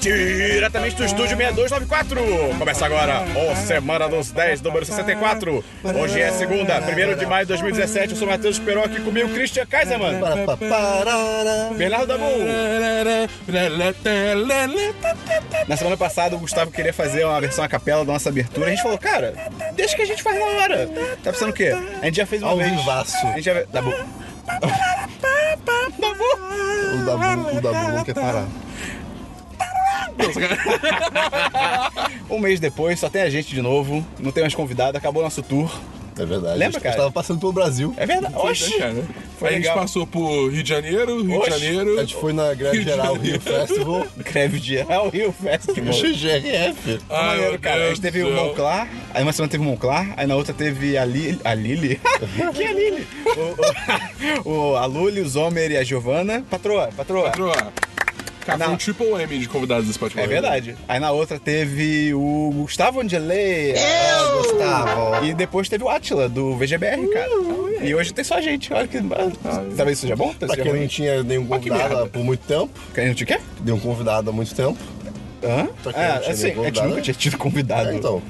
Diretamente do estúdio 6294. Começa agora o Semana dos 10, número 64. Hoje é segunda, 1 de maio de 2017. Eu sou Matheus Peró aqui comigo, Christian Kaiserman. Bernardo Dabu. Na semana passada, o Gustavo queria fazer uma versão a capela da nossa abertura. A gente falou, cara, deixa que a gente faz na hora. Tá pensando o quê? A gente já fez uma Ao vez. vivaço. A gente já... Dabu. O Dabu, o Dabu não quer parar. Um mês depois, só tem a gente de novo. Não tem mais convidado. Acabou nosso tour. É verdade. Lembra, a gente cara? tava passando pelo Brasil. É verdade. Foi, Oxi. né? Foi a gente legal. passou por Rio de Janeiro, Rio Oxe, de Janeiro. A gente foi na Grande Rio Geral. Rio Festival. Greve geral Rio Festival. Maneiro, meu cara. A gente teve o. Monclar, aí uma semana teve o Monclar, aí na outra teve a, Li, a Lili. que é a Lili? O, o- o- a Luli, o Zomer e a Giovana. Patroa, patroa. Patroa. Cara, foi Não. um triple M de convidados desse podcast. É verdade. Aí na outra teve o Gustavo Angelei. Ah, Gustavo. E depois teve o Atila, do VGBR, cara. E hoje tem só a gente. Olha que. Talvez seja bom? Pra quem não tinha nenhum convidado por muito tempo, Quem não te quer? nenhum convidado há muito tempo. Hã? Ah, tinha assim, a gente nunca tinha tido convidado. É, então.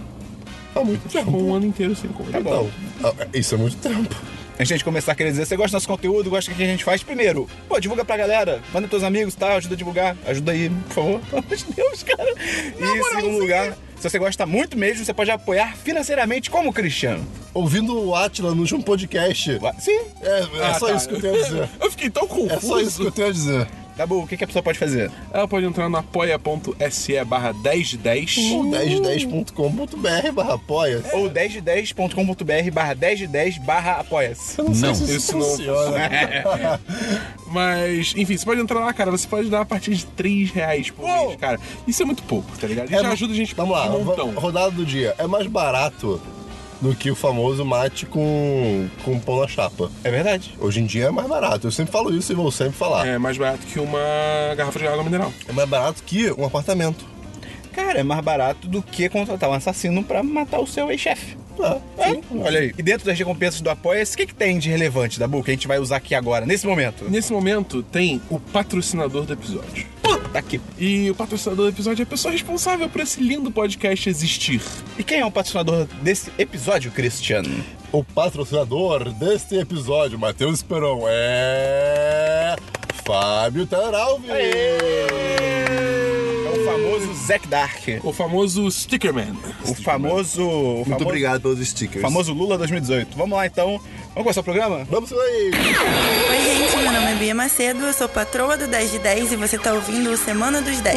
Há muito Já tempo. foi um ano inteiro sem convidado. Tá bom. Então, ah, isso é muito tempo. Antes de a gente começar a querer dizer, você gosta do nosso conteúdo, gosta do que a gente faz? Primeiro, pô, divulga pra galera, manda teus amigos tal, ajuda a divulgar, ajuda aí, por favor, pelo amor de Deus, cara. E em segundo lugar, se você gosta muito mesmo, você pode apoiar financeiramente como Cristiano. Ouvindo o Atila no último podcast. Sim. É, é Ah, só tá. isso que eu tenho a dizer. Eu fiquei tão confuso. É só isso que eu tenho a dizer. Dabu, o que, que a pessoa pode fazer? Ela pode entrar no apoia.se barra 1010. O 1010.com.br barra apoia. Ou 1010.com.br barra 1010 barra apoia-se. Eu não sei Não, se isso, isso não funciona. Mas, enfim, você pode entrar lá, cara. Você pode dar a partir de 3 reais por Uou! mês, cara. Isso é muito pouco, tá ligado? E É ajuda a gente Vamos lá, um montão. rodada do dia. É mais barato do que o famoso mate com, com pão na chapa. É verdade. Hoje em dia é mais barato. Eu sempre falo isso e vou sempre falar. É mais barato que uma garrafa de água mineral. É mais barato que um apartamento. Cara, é mais barato do que contratar um assassino pra matar o seu ex-chefe. Ah, É, olha aí. E dentro das recompensas do Apoia-se, o que, que tem de relevante, Dabu, que a gente vai usar aqui agora, nesse momento? Nesse momento, tem o patrocinador do episódio. Puta que... E o patrocinador do episódio é a pessoa responsável por esse lindo podcast existir. E quem é o patrocinador desse episódio, Cristiano? O patrocinador deste episódio, Matheus Esperon, é. Fábio Taralvi. O famoso Zack Dark. O famoso Stickerman. O famoso... o Muito famoso- obrigado pelos stickers. famoso Lula 2018. Vamos lá, então. Vamos começar o programa? Vamos aí. Oi, gente, meu nome é Bia Macedo, eu sou patroa do 10 de 10 e você tá ouvindo o Semana dos 10.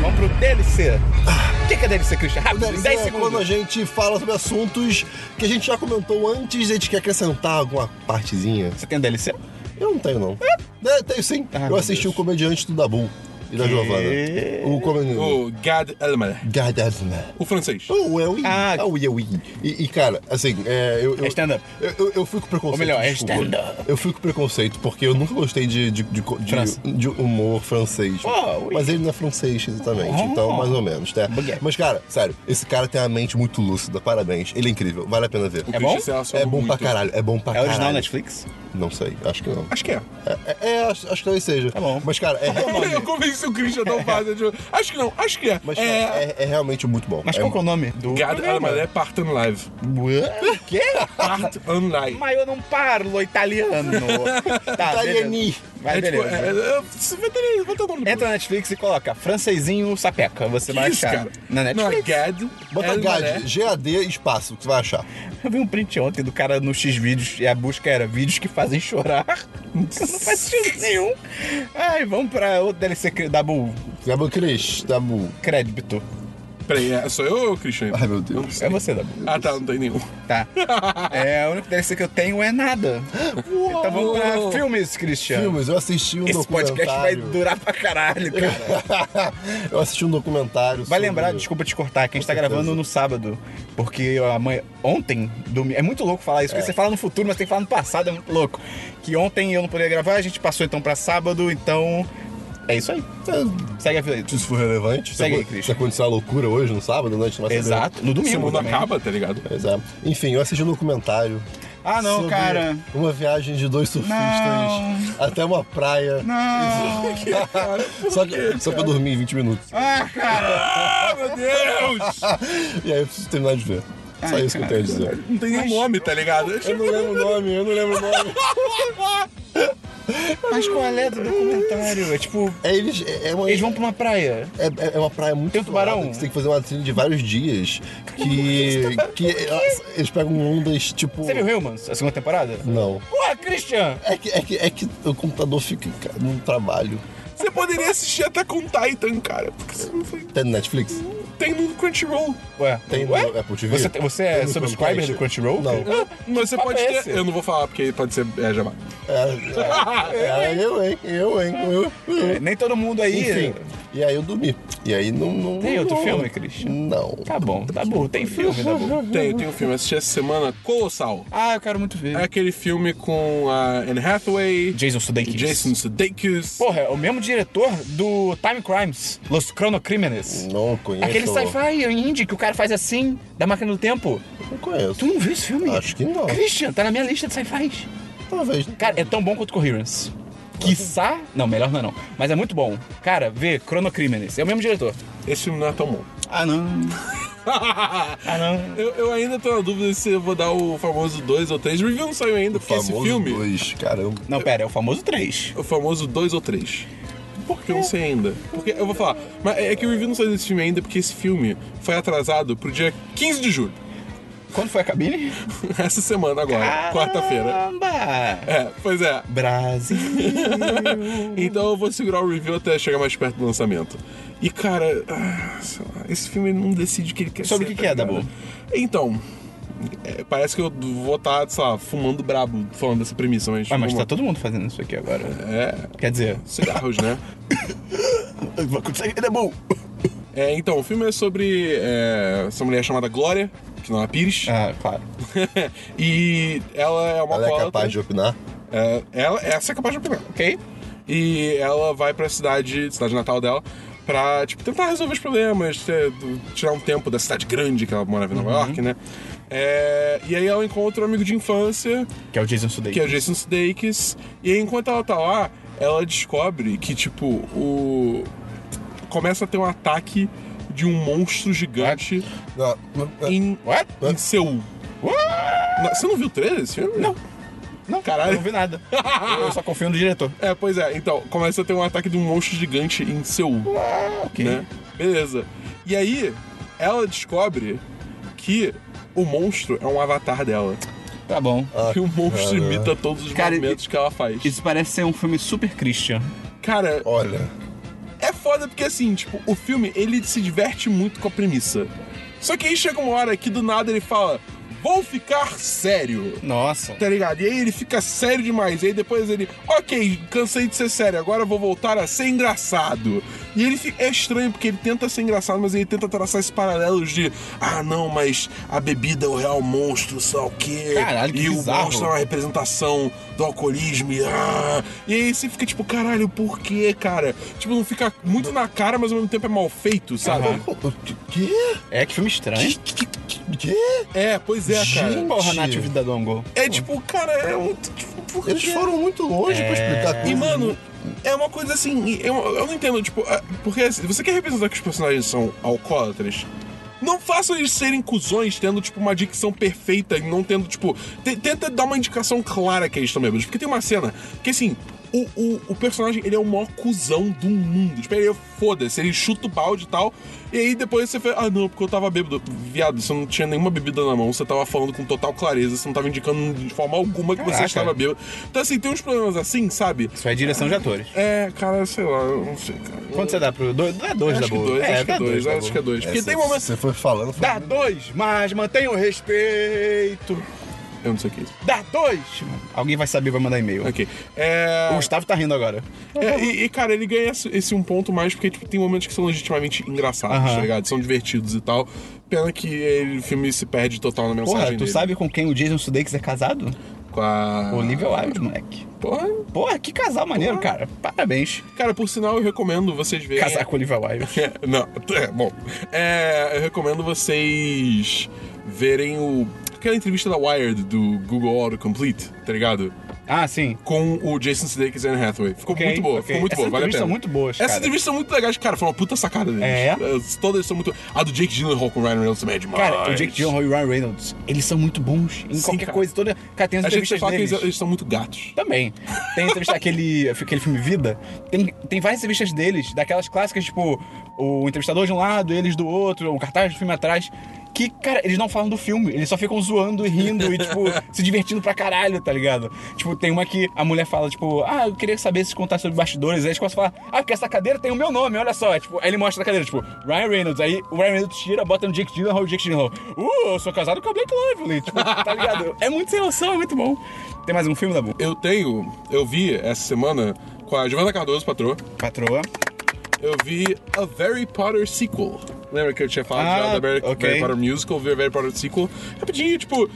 Vamos pro DLC. O que, que é DLC, Cristiano? Rápido, Deve em ser 10 quando a segundos. gente fala sobre assuntos que a gente já comentou antes a gente quer acrescentar alguma partezinha. Você tem DLC? Eu não tenho, não. É, tenho sim. Ah, eu assisti o comediante do Dabu e da? Giovanna. O comediante. O Gad Elmaleh. Gadasna. O francês. O Ewi. Ah. Ah, o Ewi. E, e, cara, assim, é, eu. eu É stand-up. Eu, eu, eu fui com preconceito. Ou melhor, é stand-up. Eu fui com preconceito porque eu nunca gostei de, de, de, de- de humor francês. Oh, oui. Mas ele não é francês, exatamente. Oh. Então, mais ou menos, tá? Mas, cara, sério, esse cara tem uma mente muito lúcida. Parabéns. Ele é incrível. Vale a pena ver. O É bom? Relaciona É bom pra muito. caralho. É bom pra É caralho. original Netflix? Não sei. Acho que não. Acho que é. É, é, é, acho, acho que talvez seja. Tá bom. Mas, cara, é, Eu convenci o Christian tão fácil. tipo, Acho que não, acho que é. mas, cara, é. é, é realmente muito bom. Mas é, qual que é o nome do Gad programa? Elmaleh Part on Live. O quê? Part on Live. Mas eu não parlo italiano. Tá, Italiani. beleza. Vai, É, tipo, beleza. é, é, você vai ter, vai ter o nome Entra na Netflix e coloca francesinho sapeca. Você vai isso, achar. cara? Na Não, é Netflix. Gad. Bota Elmaleh. GAD, G-A-D, espaço, que você vai achar. Eu vi um print ontem do cara no X-Vídeos e a busca era vídeos que fazem chorar. Não faz sentido nenhum. Ai, vamos pra outro DLC cre- da Bull. Dabu Cris, Dabu. Crédito. Peraí, é, sou eu ou o Christian? Ai, meu Deus. É você, Dabu. Ah, tá, não tem nenhum. Tá. É, o único DLC que eu tenho é nada. Então vamos pra filmes, Christian. Filmes, eu assisti um Esse podcast vai documentário. durar pra caralho, cara. eu assisti um documentário Vai sobre- lembrar, desculpa te cortar, que a gente tá Com certeza. gravando no sábado. Porque amanhã, ontem, domi- é muito louco falar isso, porque você fala no futuro, mas tem que falar no passado, é muito louco. Que ontem eu não poderia gravar, a gente passou então pra sábado, então É isso aí. É, Segue a vida aí. Se isso for relevante, Segue aí, se, Christian. se acontecer uma loucura hoje, no sábado, noite, não vai saber. Exato. No O domingo mundo também. acaba, tá ligado? É. Enfim, eu assisti um documentário. Ah, não, sobre cara. Uma viagem de dois surfistas Não. até uma praia. Não. Só que, só que eu dormi em 20 minutos. Ah, cara. Ah, meu Deus. E aí eu preciso terminar de ver. Só Ai, isso que eu cara. tenho a dizer. Não tem nenhum nome, tá ligado? Eu não lembro o nome, eu não lembro o nome. Mas qual é do documentário? É tipo, É, eles, é, é uma, eles vão pra uma praia. é, é uma praia muito Tem um tubarão? que Você tem que fazer uma trilha de vários dias. Que, que elas- eles pegam ondas tipo. Você viu Humans, a segunda temporada? Não. Porra, Christian! É que, é, que, é que o computador fica cara, no trabalho. Você poderia assistir até com Titan, cara. Porque você não foi. Tem no Netflix? Tem no Crunchyroll. Ué, Tem no Ué? Apple TV? Você, te- você Tem é no subscriber do Crunchyroll? Não. Ah, Mas você pode é ter. Eu não vou falar porque pode ser é, jabá. É, é, é, eu, hein? Eu, hein? Eu, eu. Nem todo mundo aí. Enfim. E aí eu dormi. E aí não. não Tem outro não- filme, Christian? Não. Tá bom, tá bom. Tem filme, tá bom. Tem, tem um filme. Eu assisti essa semana Colossal. Ah, eu quero muito ver. É aquele filme com a Anne Hathaway, Jason Sudeikis. Jason Sudeikis. Porra, é o mesmo diretor do Time Crimes, Los Chronocrímenes. Não conheço. Aquele sci-fi indie que o cara faz assim, da máquina do tempo. Não conheço. Tu não viu esse filme? Acho que não. Christian, tá na minha lista de sci-fi. Talvez. né? Cara, é tão bom quanto Coherence. Quiçá. Não, melhor não é não. Mas é muito bom. Cara, vê Chronocrímenes. É o mesmo diretor. Esse filme não é tão bom. Ah, não. ah, não. eu, eu ainda tô na dúvida se eu vou dar o famoso 2 ou 3. O review não saiu ainda, porque esse Famoso filme. dois, caramba. Não, pera, é o famoso 3. O famoso 2 ou 3. Por que eu não sei ainda? Porque eu vou falar, mas é que o review não saiu desse filme ainda, porque esse filme foi atrasado pro dia 15 de julho. Quando foi a cabine? Essa semana agora, quarta-feira. Caramba! É, pois é. Brasil. Então eu vou segurar o review até chegar mais perto do lançamento. E cara, ah, sei lá, esse filme não decide o que ele quer Sobre ser, o que tá que é? Dabu? Então, é, parece que eu vou estar, sei lá, fumando brabo falando dessa premissa, mas. Ah, mas tá vamos- todo mundo fazendo isso aqui agora. É, Quer dizer, cigarros, né? vai conseguir, é bom. É, então, o filme é sobre é, essa mulher chamada Glória, que não é Pires. Ah, claro. e ela é uma Ela é capaz de opinar? É, ela, essa é capaz de opinar. Ok? E ela vai pra cidade, cidade natal dela, pra, tipo, tentar resolver os problemas, ter- tirar um tempo da cidade grande que ela morava em Nova York, né? É, e aí ela encontra um amigo de infância, Que é o Jason Sudeikis. que é o Jason Sudeikis. E aí, enquanto ela tá lá, ela descobre que, tipo, o... Começa a ter um ataque de um monstro gigante em, What? em Seul. Você não viu o trailer desse filme? Não. Não, Caralho. eu não vi nada. Eu só confio no diretor. É, pois é. Então, começa a ter um ataque de um monstro gigante em Seul. ok. né? Beleza. E aí, ela descobre que o monstro é um avatar dela. Tá bom. Ah, Que o monstro cara. imita todos os Cara, movimentos que ela faz. Isso parece ser um filme super Christian. Cara, Olha. é foda porque assim, tipo, o filme, ele se diverte muito com a premissa. Só que aí chega uma hora que do nada ele fala, vou ficar sério. Nossa. Tá ligado? E aí ele fica sério demais. E aí depois ele, ok, cansei de ser sério, agora eu vou voltar a ser engraçado. E ele fica, é estranho porque ele tenta ser engraçado, mas ele tenta traçar esses paralelos de, ah, não, mas a bebida é o real monstro, sei lá o quê. Caralho, que E bizarro. o monstro é uma representação do alcoolismo. E, ah. e aí você fica tipo, caralho, por quê, cara? Tipo, não fica muito na cara, mas ao mesmo tempo é mal feito, sabe? Aham. O que? É, que filme estranho. Que? que- que? É, pois é, cara. Gente. Porra, Nath Vida Dongo. É tipo, cara, é muito. Tipo, por Eles quê? foram muito longe pra explicar E, coisas. mano, é uma coisa assim, eu, eu não entendo, tipo, porque assim, você quer representar que os personagens são alcoólatras? Não façam eles serem cuzões tendo, tipo, uma dicção perfeita e não tendo, tipo. te- tenta dar uma indicação clara que eles estão bêbados. Porque tem uma cena que, assim, o, o, o personagem, ele é o maior cuzão do mundo. Tipo, ele é foda-se, ele chuta o balde e tal. E aí depois você fala, ah, não, porque eu tava bêbado. Viado, você não tinha nenhuma bebida na mão, você tava falando com total clareza, você não tava indicando de forma alguma que você Caraca. estava bêbado. Então, assim, tem uns problemas assim, sabe? Isso é direção de atores. É, cara, sei lá, eu não sei, cara. Quanto você dá pro dois? Dá dois Acho da boa. dois, é, acho que é dois, acho que é dois. Porque É, tem momentos. Você foi falando. foi- Dá dois, mas mantenha o respeito. Eu não sei o que é isso. Dá dois. Alguém vai saber, vai mandar e-mail. Ok. É. O Gustavo tá rindo agora. é, e, e, cara, ele ganha esse, um ponto mais porque tipo, tem momentos que são legitimamente engraçados, Aham. tá ligado? São divertidos e tal. Pena que ele- o filme se perde total na mensagem Porra, tu dele. sabe com quem o Jason Sudeikis é casado? Com a. Olivia Wilde, moleque. Porra. Porra, que casal maneiro, cara. Parabéns. Cara, por sinal, eu recomendo vocês verem. Casar com Olivia Wilde. É, Não, é, bom. É, eu recomendo vocês verem o. Aquela entrevista da Wired do Google Autocomplete, tá ligado? Ah, sim. Com o Jason Sudeikis e Anne Hathaway. Ficou Ok, muito boa, ok. ficou muito Essas boa, vale a entrevistas pena. são muito boas, Essas entrevistas são muito legais, cara. Foi uma puta sacada deles. É? As- Todas são muito. A do Jake Gyllenhaal com o Ryan Reynolds também é demais. Cara, o Jake Gyllenhaal e o Ryan Reynolds, eles são muito bons em Sim, qualquer cara. coisa. Toda... Cara, tem as entrevistas fala que deles. eles, eles são muito gatos. Também. Tem entrevista, aquele, aquele filme Vida. Tem, tem várias entrevistas deles, daquelas clássicas, tipo, o entrevistador de um lado, eles do outro, o cartaz do filme atrás. Que, cara, eles não falam do filme, eles só ficam zoando e rindo e, tipo, se divertindo pra caralho, tá ligado? Tipo, tem uma que a mulher fala, tipo, ah, eu queria saber se contar sobre bastidores. Aí eles começam a falar, ah, porque essa cadeira tem o meu nome, olha só. Tipo, aí ele mostra a cadeira, tipo, Ryan Reynolds. Aí o Ryan Reynolds tira, bota no Jake Gyllenhaal, o Jake Gyllenhaal, uh, eu sou casado com a Blake Lively. Tipo, tá ligado? É muito sem noção, é muito bom. Tem mais um filme, Dabu? Eu tenho. Eu vi essa semana com a Giovanna Cardoso, patroa. Patroa. Eu vi a Harry Potter sequel. Lembra que eu tinha falado Ah, já da Harry, ok. Harry Potter musical? Eu vi a Harry Potter sequel. Rapidinho, tipo.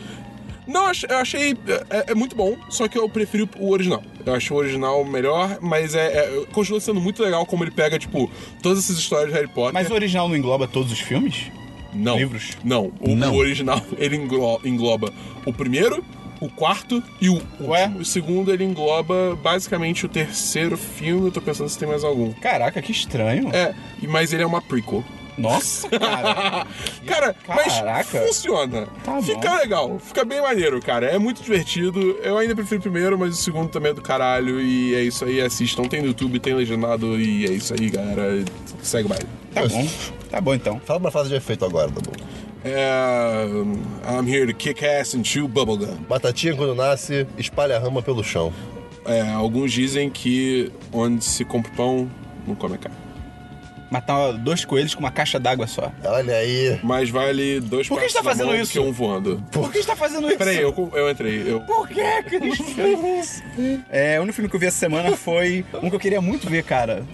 Não, eu achei. É, é muito bom, só que eu prefiro o original. Eu acho o original melhor, mas é, é- continua sendo muito legal como ele pega, tipo, todas essas histórias de Harry Potter. Mas o original não engloba todos os filmes? Não. livros? Não. O, Não. o original, ele englo- engloba o primeiro, o quarto e o Ué? último. O segundo, ele engloba basicamente o terceiro filme. Eu tô pensando se tem mais algum. Caraca, que estranho. É, e- mas ele é uma prequel. Nossa, cara. Cara, Caraca. mas funciona. Tá fica bom. legal, fica bem maneiro, cara. É muito divertido. Eu ainda prefiro o primeiro, mas o segundo também é do caralho. E é isso aí, assistam. Tem no YouTube, tem legendado. E é isso aí, galera. Segue o baile. Tá bom. Tá bom então. Fala uma frase de efeito agora, Dabu. É, I'm here to kick ass and chew bubblegum. Batatinha, quando nasce, espalha a rama pelo chão. É, alguns dizem que onde se compra pão, não come carne. Matar dois coelhos com uma caixa d'água só. Olha aí. Mas vale dois Por que tá na fazendo mão isso? que um voando. Por que você tá fazendo isso? Peraí, eu, eu entrei. Eu, Por que que eles fez isso? É, o único filme que eu vi essa semana foi um que eu queria muito ver, cara.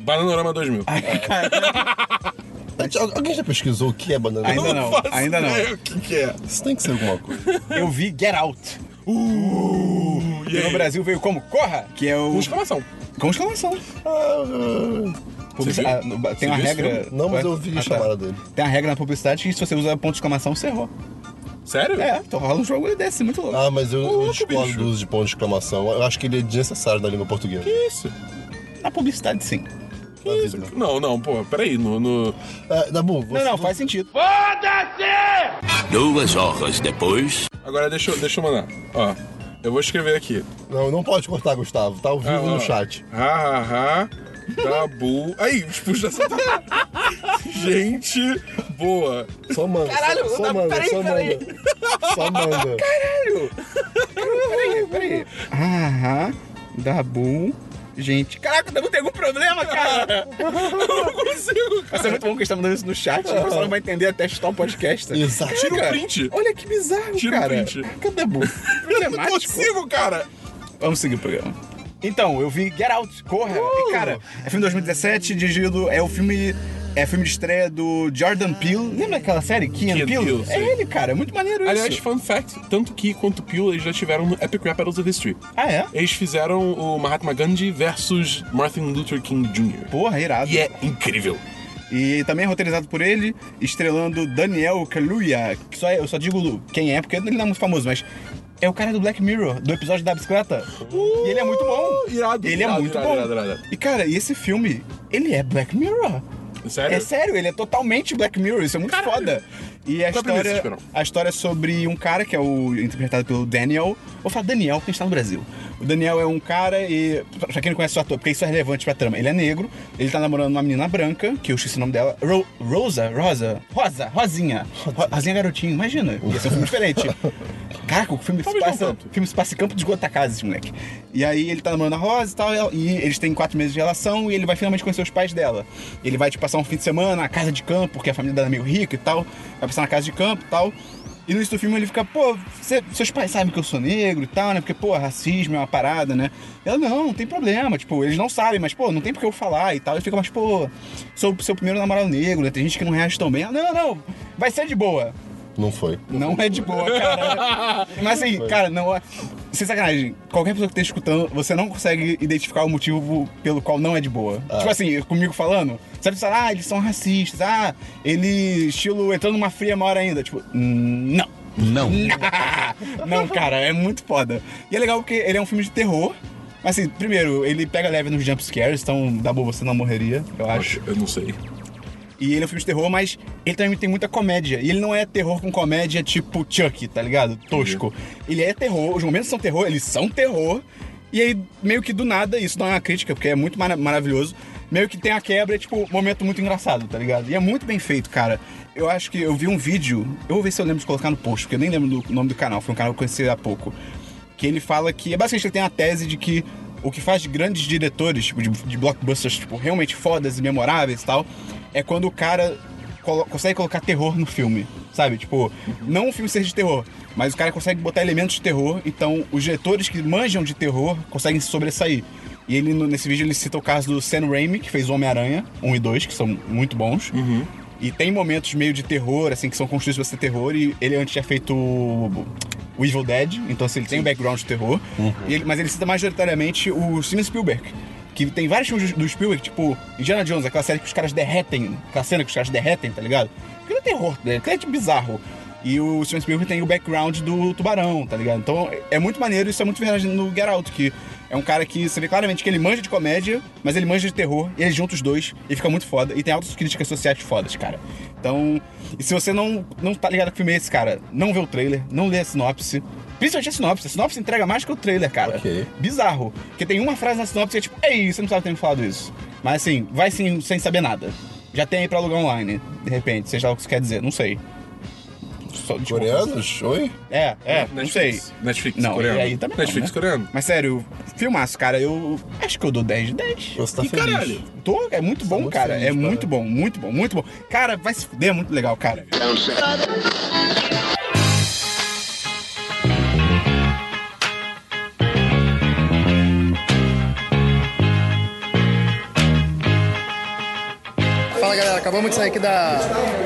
Bananorama 2000. Gente, al- Alguém já pesquisou o que é banana? Ainda não, faço ainda não. O que, que é? Isso tem que ser alguma coisa. Eu vi Get Out. Uh, e no? Brasil veio como Corra, que é o. Com exclamação. Com exclamação. Publici- Você viu? ah, Tem uma regra. Não, mas eu vi Ah, a tá. chamada dele. Tem uma regra na publicidade que se você usa ponto de exclamação, você errou. Sério? É, então rola um jogo desse, muito louco. Ah, mas eu, eu discordo do uso de ponto de exclamação. Eu acho que ele é desnecessário na língua portuguesa. Que isso? Na publicidade, sim. Vida. Não, não, pô, peraí. No, no... É, Dabu, você, Não, não, faz sentido. Duas horas depois. Agora deixa, eu- deixa eu mandar. Ó, eu vou escrever aqui. Não, não pode cortar, Gustavo. Tá ao vivo Ah, no ó. chat. Ha, ha, ha. Tabu. Aí, expulsa essa. Gente boa. Só manda. Caralho, só, só não, manda, peraí, só peraí. manda. Só manda. Peraí, peraí. Aham. Dabu. Gente, caraca, o Dabu tem algum problema, cara? Eu não consigo, Vai ser muito bom que a gente tá mandando isso no chat, o pessoal não vai entender até chutar o podcast. Exato. Tira o Cara, print. Olha que bizarro, Tira o cara. print. Caraca, Dabu. Eu não Problemático. consigo, cara. Vamos seguir o programa. Então, eu vi Get Out, Corra. E, cara, é filme de 2017, dirigido. É o filme. É filme de estreia do Jordan Peele. Lembra aquela série? Key and Key and Peele? Peele, é sim. ele, cara. É muito maneiro Aliás, isso. fun fact: tanto que quanto Peele eles já tiveram no Epic Rap Battles of History. Ah, é? Eles fizeram o Mahatma Gandhi versus Martin Luther King Jr. Porra, irado. E é incrível. E também é roteirizado por ele, estrelando Daniel Kaluuya, que só eu só digo quem é, porque ele não é muito famoso, mas é o cara do Black Mirror, do episódio da bicicleta. e ele é muito bom. irado, Ele é irado, muito irado, bom. irado, irado. E cara, e esse filme, ele é Black Mirror. Sério? É sério, ele é totalmente Black Mirror, isso é muito Caralho. foda. E a Qual a história, Esperão? a história é sobre um cara que é o interpretado pelo Daniel. Vou falar Daniel, porque a gente tá no Brasil. O Daniel é um cara e. Pra quem não conhece o ator, porque isso é relevante pra trama. Ele é negro, ele tá namorando uma menina branca, que eu esqueci o nome dela. Ro- Rosa? Rosa? Rosa, Rosinha. Ro- Rosinha Garotinho, imagina. Ia ser um filme diferente. Caraca, o filme se passa. O filme se passa em campo de Goitacazes, esse moleque. E aí ele tá namorando a Rosa e tal, e eles têm quatro meses de relação e ele vai finalmente conhecer os pais dela. Ele vai, tipo, passar um fim de semana na casa de campo, porque a família dela é meio rica e tal. Vai passar na casa de campo e tal. E no início do filme ele fica, pô, cê- seus pais sabem que eu sou negro e tal, né? Porque, pô, racismo é uma parada, né? Ela, não, não tem problema, tipo, eles não sabem, mas, pô, não tem porque eu falar e tal. Ele fica, mas, pô, sou o seu primeiro namorado negro, né? Tem gente que não reage tão bem. Ela, não, não, vai ser de boa. Não foi. Não é de boa, cara. Mas assim, cara, não é. Sem sacanagem, qualquer pessoa que esteja escutando, você não consegue identificar o motivo pelo qual não é de boa. Tipo assim, comigo falando, sabe, você fala, ah, eles são racistas, ah, ele estilo entrando numa fria maior ainda. Tipo, hum, não. Não. Não, cara, é muito foda. E é legal porque ele é um filme de terror. Mas assim, primeiro, ele pega leve nos jump scares, então da boa você não morreria, eu acho. Eu não sei. E ele é um filme de terror, mas ele também tem muita comédia. E ele não é terror com comédia tipo Chuck, tá ligado? Tosco. Ele é terror, os momentos são terror, eles são terror. E aí, meio que do nada, isso não é uma crítica, porque é muito mara- maravilhoso. Meio que tem a quebra, é tipo, um momento muito engraçado, tá ligado? E é muito bem feito, cara. Eu acho que eu vi um vídeo, eu vou ver se eu lembro de colocar no post, porque eu nem lembro do nome do canal, foi um canal que eu conheci há pouco. Que ele fala que, basicamente, ele tem a tese de que o que faz de grandes diretores, tipo, de, de blockbusters, tipo, realmente fodas e memoráveis e tal, é quando o cara colo- consegue colocar terror no filme, sabe? Tipo, não um filme seja de terror, mas o cara consegue botar elementos de terror, então os diretores que manjam de terror conseguem se sobressair. E ele, nesse vídeo, ele cita o caso do Sam Raimi, que fez o Homem-Aranha 1 e 2, que são muito bons. E tem momentos meio de terror, assim, que são construídos pra ser terror, e ele antes tinha feito o o Evil Dead, então assim, ele tem um background de terror, e ele- mas ele cita majoritariamente o Steven Spielberg. Que tem vários filmes do Spielberg, tipo Indiana Jones, aquela série que os caras derretem, aquela cena que os caras derretem, tá ligado? Aquilo é terror, né? aquilo é tipo bizarro. E o Steven Spielberg tem o background do tubarão, tá ligado? Então é muito maneiro, isso é muito verdade no Get Out, que é um cara que você vê claramente que ele manja de comédia, mas ele manja de terror, e ele junta os dois e fica muito foda. E tem altas críticas sociais fodas, cara. Então, e se você não, não tá ligado que filme é esse, cara, não vê o trailer, não lê a sinopse. Principalmente a sinopse. A sinopse entrega mais que o trailer, cara. Ok. Bizarro. Porque tem uma frase na sinopse que é tipo, ei, você não sabe ter me falado isso. Mas assim, vai sim, sem saber nada. Já tem aí pra alugar online, de repente, seja lá o que isso quer dizer, não sei. Só-. Coreanos? Oi? É, é, não sei. Netflix. Netflix Não, coreano. e aí também não, Netflix né? coreano. Mas sério, filmaço, cara, eu acho que eu dou 10 de 10. Você tá E feliz. caralho. Tô, é muito bom, muito cara. feliz, é cara. muito bom, muito bom, muito bom. Cara, vai se fuder, é muito legal, cara. Fala galera, acabamos de sair aqui da,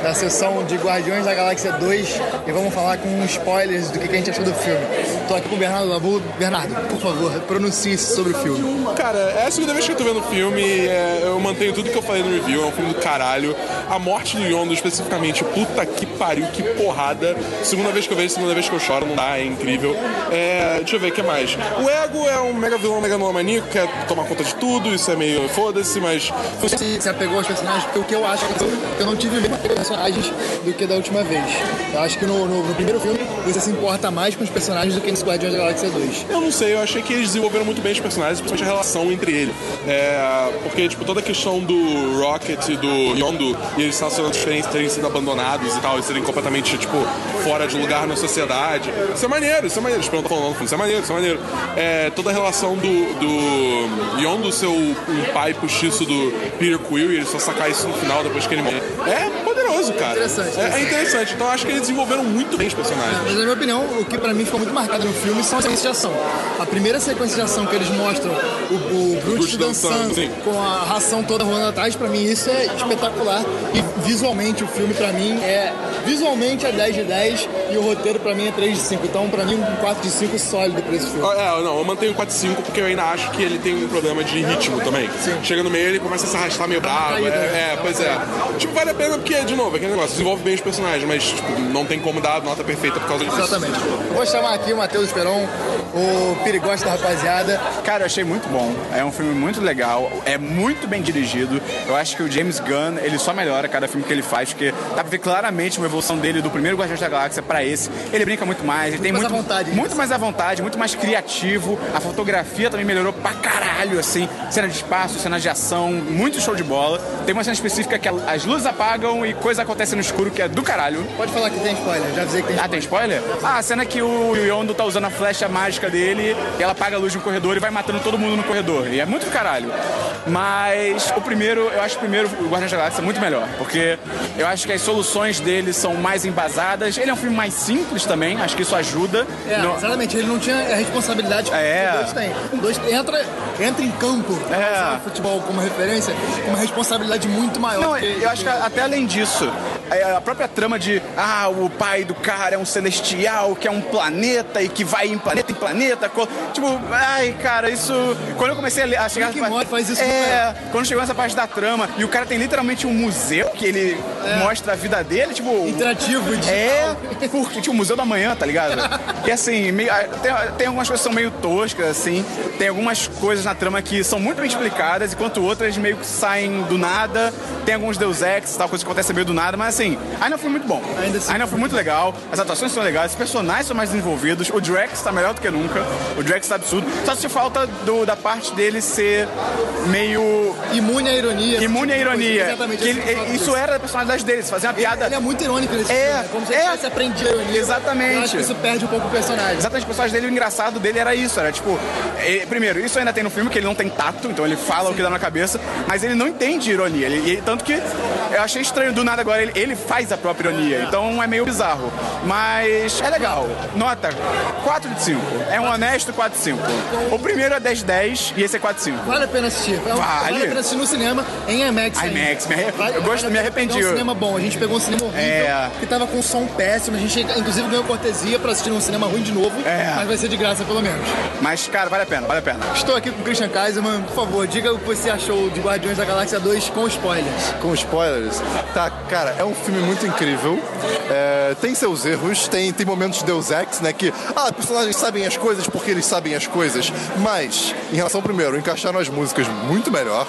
da sessão de Guardiões da Galáxia 2 e vamos falar com spoilers do que, que a gente achou do filme. Tô aqui com o Bernardo Labu. Bernardo, por favor, pronuncie-se sobre o filme. Cara, é a segunda vez que eu tô vendo o filme, é, eu mantenho tudo que eu falei no review, é um filme do caralho. A morte do Yondo, especificamente, puta que pariu, que porrada. Segunda vez que eu vejo, segunda vez que eu choro, não dá, é incrível. É, deixa eu ver, o que mais? O Ego é um mega vilão, mega maníaco, quer tomar conta de tudo, isso é meio foda-se, mas... Você se apegou aos personagens, porque o que eu acho que eu não tive aos personagens do que da última vez. Eu acho que no, no- no primeiro filme você se importa mais com os personagens do que nos Guardiões da Galáxia 2. Eu não sei, eu achei que eles desenvolveram muito bem os personagens, principalmente a relação entre eles. É, porque, tipo, toda a questão do Rocket e do Yondu, e eles estacionando diferentes, terem sido abandonados e tal, e serem completamente, tipo, fora de lugar na sociedade. Isso é maneiro, isso é maneiro. Tô falando, isso é maneiro, isso é maneiro. É, toda a relação do, do Yondu ser um pai postiço do Peter Quill, e ele só sacar isso no final, depois que ele morre. É poderoso, cara. Interessante, É, é interessante. Então, acho que eles desenvolveram muito bem os personagens. Mas na minha opinião, o que pra mim ficou muito marcado no filme são as sequências de ação. A primeira sequência de ação que eles mostram o, o Groot dançando, dançando com a ração toda rolando atrás, pra mim isso é espetacular. E visualmente o filme pra mim é visualmente é 10 de 10 e o roteiro pra mim é 3 de 5. Então pra mim um 4 de 5 sólido pra esse filme. É, não, eu mantenho 4-5 porque eu ainda acho que ele tem um problema de ritmo também. Chega no meio, ele começa a se arrastar meio bravo. caída, É, né? é, pois é. Tipo, vale a pena porque, de novo, é aquele negócio, desenvolve bem os personagens, mas tipo, não tem como dar nota perfeita por causa disso. Exatamente. Vou chamar aqui o Matheus Esperon, o perigoso da rapaziada. Cara, eu achei muito bom. É um filme muito legal, é muito bem dirigido. Eu acho que o James Gunn, ele só melhora cada filme que ele faz, porque dá pra ver claramente uma evolução dele do primeiro Guardiões da Galáxia pra esse. Ele brinca muito mais, ele tem mais muito vontade, né? muito mais à vontade, muito mais criativo. A fotografia também melhorou pra caralho, assim. Cena de espaço, cena de ação, muito show de bola. Tem uma cena específica que as luzes apagam e coisa acontece no escuro que é do caralho. Pode falar que tem spoiler, já avisei que tem Ah, tem spoiler. spoiler? Ah, a cena que o Yondo tá usando a flecha mágica dele e ela apaga a luz no corredor e vai matando todo mundo no corredor. E é muito do caralho. Mas o primeiro, eu acho o primeiro, o Guardiões da Galáxia, muito melhor. Porque eu acho que as soluções dele são mais embasadas. Ele é um filme mais simples também, acho que isso ajuda. É, No- exatamente, ele não tinha a responsabilidade que É. o dois tem. O entra, entra em campo, É. futebol como referência, com uma responsabilidade muito maior. Não, que- eu acho que até além disso, a própria trama de ah, o pai do cara é um celestial que é um planeta e que vai em planeta em planeta. Tipo, ai, cara, isso. Quando eu comecei a, chegar Rick and Morty faz isso É, quando chegou nessa parte da trama e o cara tem literalmente um museu que ele mostra a vida dele, tipo. Interativo, digital. É, porque tipo o Museu da Manhã, tá ligado? E assim, meio- tem, tem algumas coisas que são meio toscas, assim. Tem algumas coisas na trama que são muito bem explicadas, enquanto outras meio que saem do nada. Tem alguns Deus Ex, tal, coisa que acontece meio do nada, mas assim, ainda foi muito bom. Ainda assim- ainda foi muito legal, as atuações são legais, os personagens são mais desenvolvidos, o Drax tá melhor do que nunca, o Drax tá absurdo. Só se falta do- da parte dele ser meio Imune à ironia. imune à tipo ironia. Exatamente. Que ele- tipo de isso era a personalidade dele, fazer uma piada. Ele é muito irônico nesse É, filme. né? Como se ele é. aprendido a ironia. Exatamente. Eu acho que isso perde um pouco o personagem. Exatamente, o personagem dele, o engraçado dele era isso, era tipo. ele- primeiro, isso ainda tem no filme, que ele não tem tato, então ele fala o que dá na cabeça, mas ele não entende ironia. Ele, ele- tanto que eu achei estranho do nada agora, ele, ele faz a própria ironia, então é meio bizarro. Mas é legal. Nota 4 de 5. É um honesto 4 de 5. O primeiro é 10 de 10 e esse é 4 de 5. Vale a pena assistir. É um- Vale. a pena assistir no cinema, em IMAX. IMAX, me arre- Vale- eu gosto- vale me arrependi. um cinema bom. A gente pegou um cinema horrível, É. que tava com som péssimo. A gente, inclusive, ganhou cortesia pra assistir num cinema ruim de novo. É. Mas vai ser de graça, pelo menos. Mas, cara, vale a pena, vale a pena. Estou aqui com o Christian Kaiserman. Por favor, diga o que você achou de Guardiões da Galáxia 2 com spoilers. com spoilers. Tá, cara, é um filme muito incrível. É, tem seus erros, tem, tem momentos de Deus Ex, né? Que, ah, os personagens sabem as coisas porque eles sabem as coisas. Mas, em relação, primeiro, encaixaram as músicas muito melhor.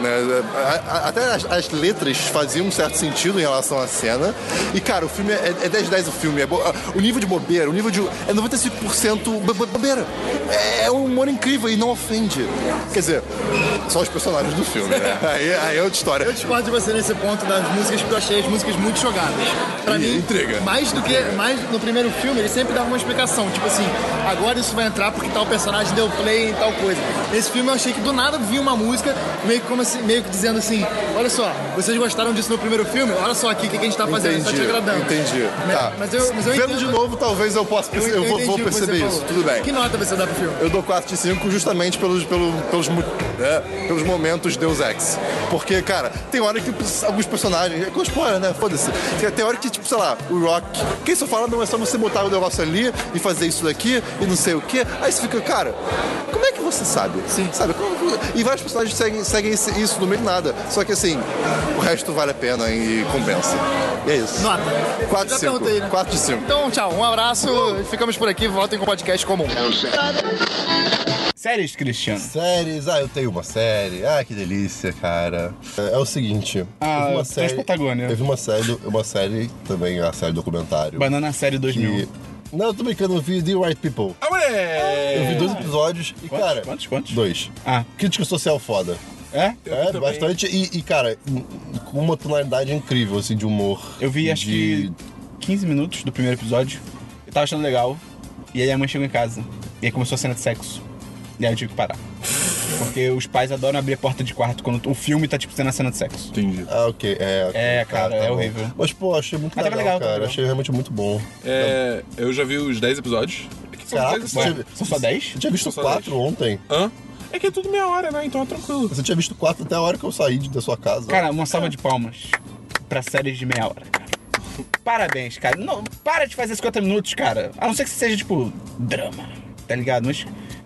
Né? A- a- Até as, as letras faziam um certo sentido em relação à cena. E, cara, o filme é, é 10 de 10 o filme. É bo- o nível de bobeira, o nível de. É 95% bo- bo- bobeira. É um humor incrível e não ofende. Quer dizer, só os personagens do filme, né? Aí, aí é outra história. Eu discordo de você nesse ponto das músicas, porque eu achei as músicas muito jogadas. Pra Ih, mim, intriga. mais do que. Mais no primeiro filme, ele sempre dava uma explicação. Tipo assim, agora isso vai entrar porque tal personagem deu play em tal coisa. Nesse filme eu achei que do nada vinha uma música, meio que, como assim, meio que dizendo assim: olha só, vocês gostaram disso no primeiro filme? Olha só aqui o que a gente tá fazendo, tá te agradando. entendi. Né? Tá. Mas eu, mas eu Vendo de novo, talvez eu possa perce- eu, vou, entendi vou perceber isso. falou. Tudo bem. Que nota você dá pro filme? Eu dou 4 de 5 justamente pelos, pelos, pelos, mu- é, pelos momentos Deus Ex. Porque, cara, tem hora que alguns personagens. Com spoiler, né? Foda-se. Tem, hora que, tipo, sei lá, o Rock. Quem só fala não é só você botar o negócio ali e fazer isso daqui e não sei o quê. Aí você fica, cara, como é que você sabe? Sim. Sabe? E vários personagens seguem, seguem isso no meio de nada. Só que assim, o resto vale a pena e compensa. E é isso. Nota. 4 Já de 5. perguntei, né? 4 de 5. Então, tchau. Um abraço. Ficamos por aqui. Voltem com o podcast comum. Séries, Cristiano. Séries, ah, eu tenho uma série. Ah, que delícia, cara. É, é o seguinte. Ah, eu uma Transpatagônia. Eu vi uma série, uma série também, a série documentário. Banana Série 2000. que... Não, eu tô brincando, eu vi The Right People. Ah, moleque! Eu vi dois episódios e, Quantos? cara. Quantos? Quantos? Dois. Ah, Crítica social foda. é? É, também. bastante. E, e, cara, com uma tonalidade incrível, assim, de humor. Eu vi acho de... que 15 minutos do primeiro episódio. Eu tava achando legal. E aí a mãe chegou em casa. E aí começou a cena de sexo. E aí eu tive que parar. Porque os pais adoram abrir a porta de quarto quando o filme tá tipo sendo a cena de sexo. Entendi. Ah, ok. É, ok, É, tá, cara, tá é bom. horrível. Mas, pô, achei muito Mas tava legal, legal, tava cara. legal. Achei realmente muito bom. É, eu já vi os 10 episódios. É que são Caraca, 10 você episódios. tinha, São só 10? você tinha visto São só quatro dez. ontem. Hã? É que é tudo meia hora, né? Então é tranquilo. Você tinha visto quatro até a hora que eu saí de- da sua casa. Cara, uma salva de palmas pra séries de meia hora, cara. Parabéns, cara. Não, para de fazer 50 minutos, cara. A não ser que seja, tipo, drama, tá ligado? Mas.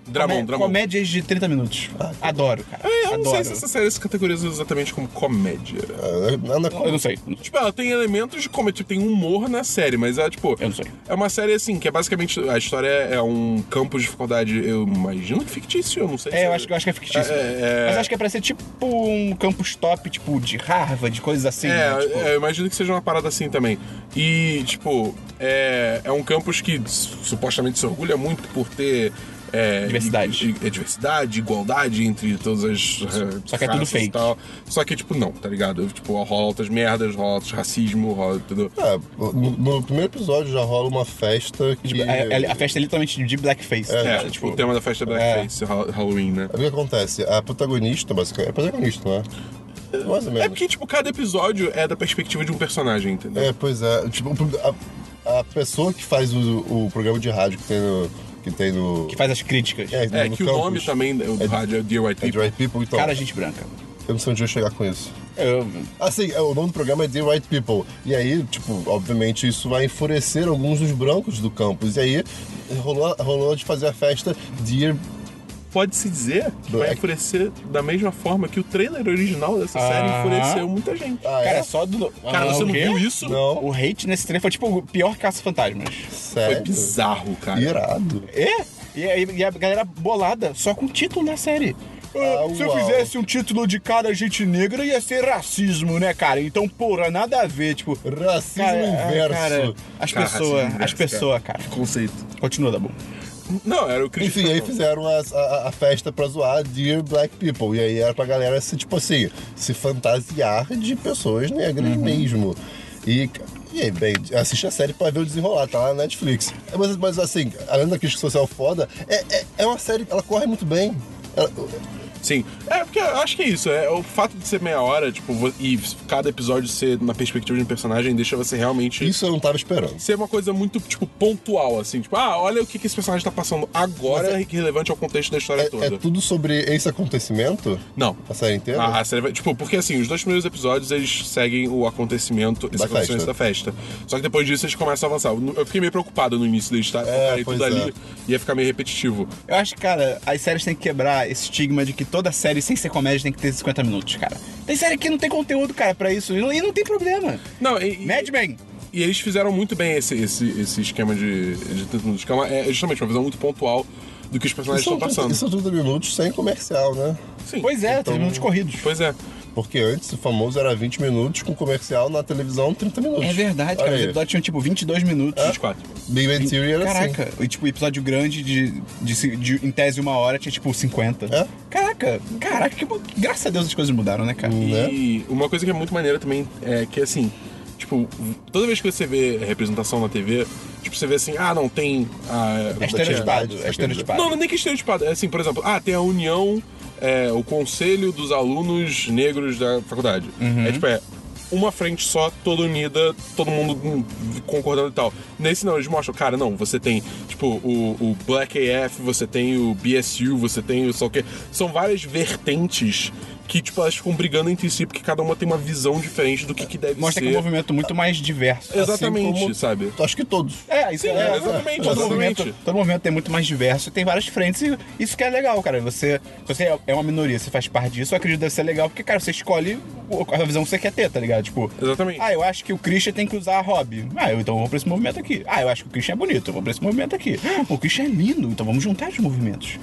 Dramon, comé- dramon. Comédias de 30 minutos. Adoro, cara. É, eu não Adoro. sei se essa série se categoriza exatamente como comédia. Ah, Nada Eu não sei. Tipo, ela tem elementos de comédia, tipo, tem humor na série, mas é tipo. Eu não sei. É uma série assim, que é basicamente. A história é é um campo de faculdade, eu imagino que fictício, eu não sei se É, eu acho, eu acho que é fictício. É, é, é. Mas acho que é pra ser tipo um campus top, tipo, de Harvard, coisas assim. É, né? Tipo, é, eu imagino que seja uma parada assim também. E, tipo, é, é um campus que supostamente se orgulha muito por ter é, Diversidade. i- é diversidade, igualdade entre todas as. eh, Só que é tudo fake. tal. Só que, tipo, não, tá ligado? Tipo, rola outras merdas, rola outros racismo, rola tudo. É, no, no primeiro episódio já rola uma festa que. Tipo, a, a festa é literalmente de blackface. É, É, né? tipo, o tema da festa é Blackface, Ha- Halloween, né? O que acontece? A protagonista, basicamente. É protagonista, não é? Mais ou É menos. porque, tipo, cada episódio é da perspectiva de um personagem, entendeu? É, pois é. Tipo, a, a pessoa que faz o, o programa de rádio que tem no. Que tem no. Que faz as críticas. É, É, no que o campus, nome também do É- rádio é Dear White É People. People, então. Cara, gente branca. Eu não sei onde eu ia chegar com isso. Eu, Ah, sim, é, o nome do programa é The Right People. E aí, tipo, obviamente isso vai enfurecer alguns dos brancos do campus. E aí rolou, rolou de fazer a festa Dear. Pode-se dizer que vai Black. enfurecer da mesma forma que o trailer original dessa série Aham. enfureceu muita gente. Ah, cara, é? só do. Cara, Ah, você não viu isso? Não. O hate nesse trailer foi tipo o pior caça-fantasmas. Foi Sério? bizarro, cara. Irado. É? E, aí- e a galera bolada só com o título da série. Ah, Ah, se eu fizesse um título de cara gente negra, ia ser racismo, né, cara? Então, porra, nada a ver, tipo. Racismo Cara, inverso. cara, as pessoas, as pessoas, cara. Conceito. Continua, Dabu. Não, era o Chris Enfim, aí fizeram a, a- a festa pra zoar Dear Black People. E aí era pra galera se, tipo assim, se fantasiar de pessoas negras mesmo. E, e aí, bem, assiste a série pra ver o desenrolar, tá lá na Netflix. Mas, mas assim, além da crítica social foda, é, é, é uma série, ela corre muito bem. Ela- Sim. É, porque eu acho que é isso. É o fato de ser meia hora, tipo, e cada episódio ser na perspectiva de um personagem deixa você realmente. isso eu não tava esperando. Ser uma coisa muito, tipo, pontual, assim. Tipo, ah, olha o que, que esse personagem tá passando agora é- que relevante ao contexto da história É, toda. é tudo sobre esse acontecimento? Não. A série inteira? Ah, a série vai- tipo, porque assim, os dois primeiros episódios eles seguem o acontecimento, esse Da acontecimento da festa. Só que depois disso eles começam a avançar. Eu fiquei meio preocupado no início deles estar É, tudo é. ali. Ia ficar meio repetitivo. Eu acho que, cara, as séries têm que quebrar esse estigma de que toda série, sem ser comédia, tem que ter 50 minutos, cara. Tem série que não tem conteúdo, cara, pra isso. E não, e não tem problema. Não, e, e- Mad Men. E eles fizeram muito bem esse, esse, esse esquema de, de 30 minutos. Que é, uma- é justamente uma visão muito pontual do que os personagens Isso estão 30, passando. isso são 30 minutos sem comercial, né? Sim. Pois é, Então- tem minutos corridos. Pois é. Porque antes o famoso era 20 minutos com comercial na televisão 30 minutos. É verdade, cara. Os episódios tinham tipo 22 minutos. 24. Big Bang Theory era assim. Caraca, e tipo, episódio grande de, de, de- em tese uma hora tinha tipo 50. É? Caraca, caraca, que, graças a Deus as coisas mudaram, né, cara? Né? E uma coisa que é muito maneira também é que assim, tipo, toda vez que você vê representação na TV, tipo, você vê assim, ah, não, tem a. É estereotipado, é estereotipado. Não, não é nem que estereotipado. É assim, por exemplo, ah, tem a união, é, o conselho dos alunos negros da faculdade. É tipo, é uma frente só, toda unida, todo mundo concordando e tal. Nesse não, eles mostram, cara, não, você tem, tipo, o, o Black AF, você tem o BSU, você tem o só o quê. São várias vertentes que, tipo, elas ficam brigando entre si, porque cada uma tem uma visão diferente do que, que deve Mostra que ser. é um movimento muito mais diverso. Exatamente, Assim como- sabe? Acho que todos. É, isso Sim, é, exatamente, todo exatamente. movimento, todo movimento é muito mais diverso, tem várias frentes e isso que é legal, cara. Você, se você é uma minoria, você faz parte disso, eu acredito que deve ser legal, porque, cara, você escolhe a visão que você quer ter, tá ligado? Tipo, Exatamente. ah, eu acho que o Christian tem que usar a hobby. Ah, eu, então eu vou pra esse movimento aqui. Ah, eu acho que o Christian é bonito, eu vou pra esse movimento aqui. O Christian é lindo, então vamos juntar os movimentos.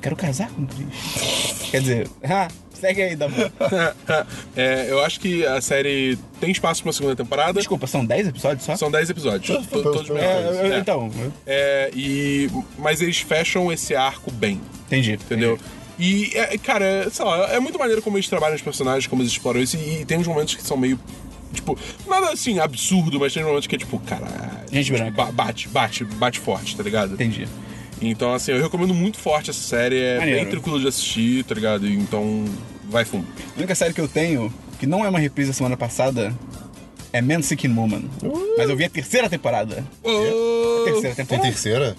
Quero casar com o Christian. Quer dizer, ah, segue aí, Dabu. É, eu acho que a série tem espaço pra uma segunda temporada. Desculpa, são 10 episódios só? São 10 episódios. É, to- todos bem É, eu- É. então, É, e, mas eles fecham esse arco bem, entendi. entendeu? E, é, cara, é, sei lá, é muito maneiro como eles trabalham os personagens, como eles exploram isso, e, tem uns momentos que são meio. Tipo, nada assim absurdo, mas tem uns momentos que é tipo, caralho. Gente branca. ba- Bate, bate, bate forte, tá ligado? Entendi. Então, assim, eu recomendo muito forte essa série, é Maneiro. bem tranquilo de assistir, tá ligado? Então, vai fundo. A única série que eu tenho, que não é uma reprise da semana passada, é Man Seeking Woman. Mas eu vi a terceira temporada. Ô, Terceira Tem temporada. terceira?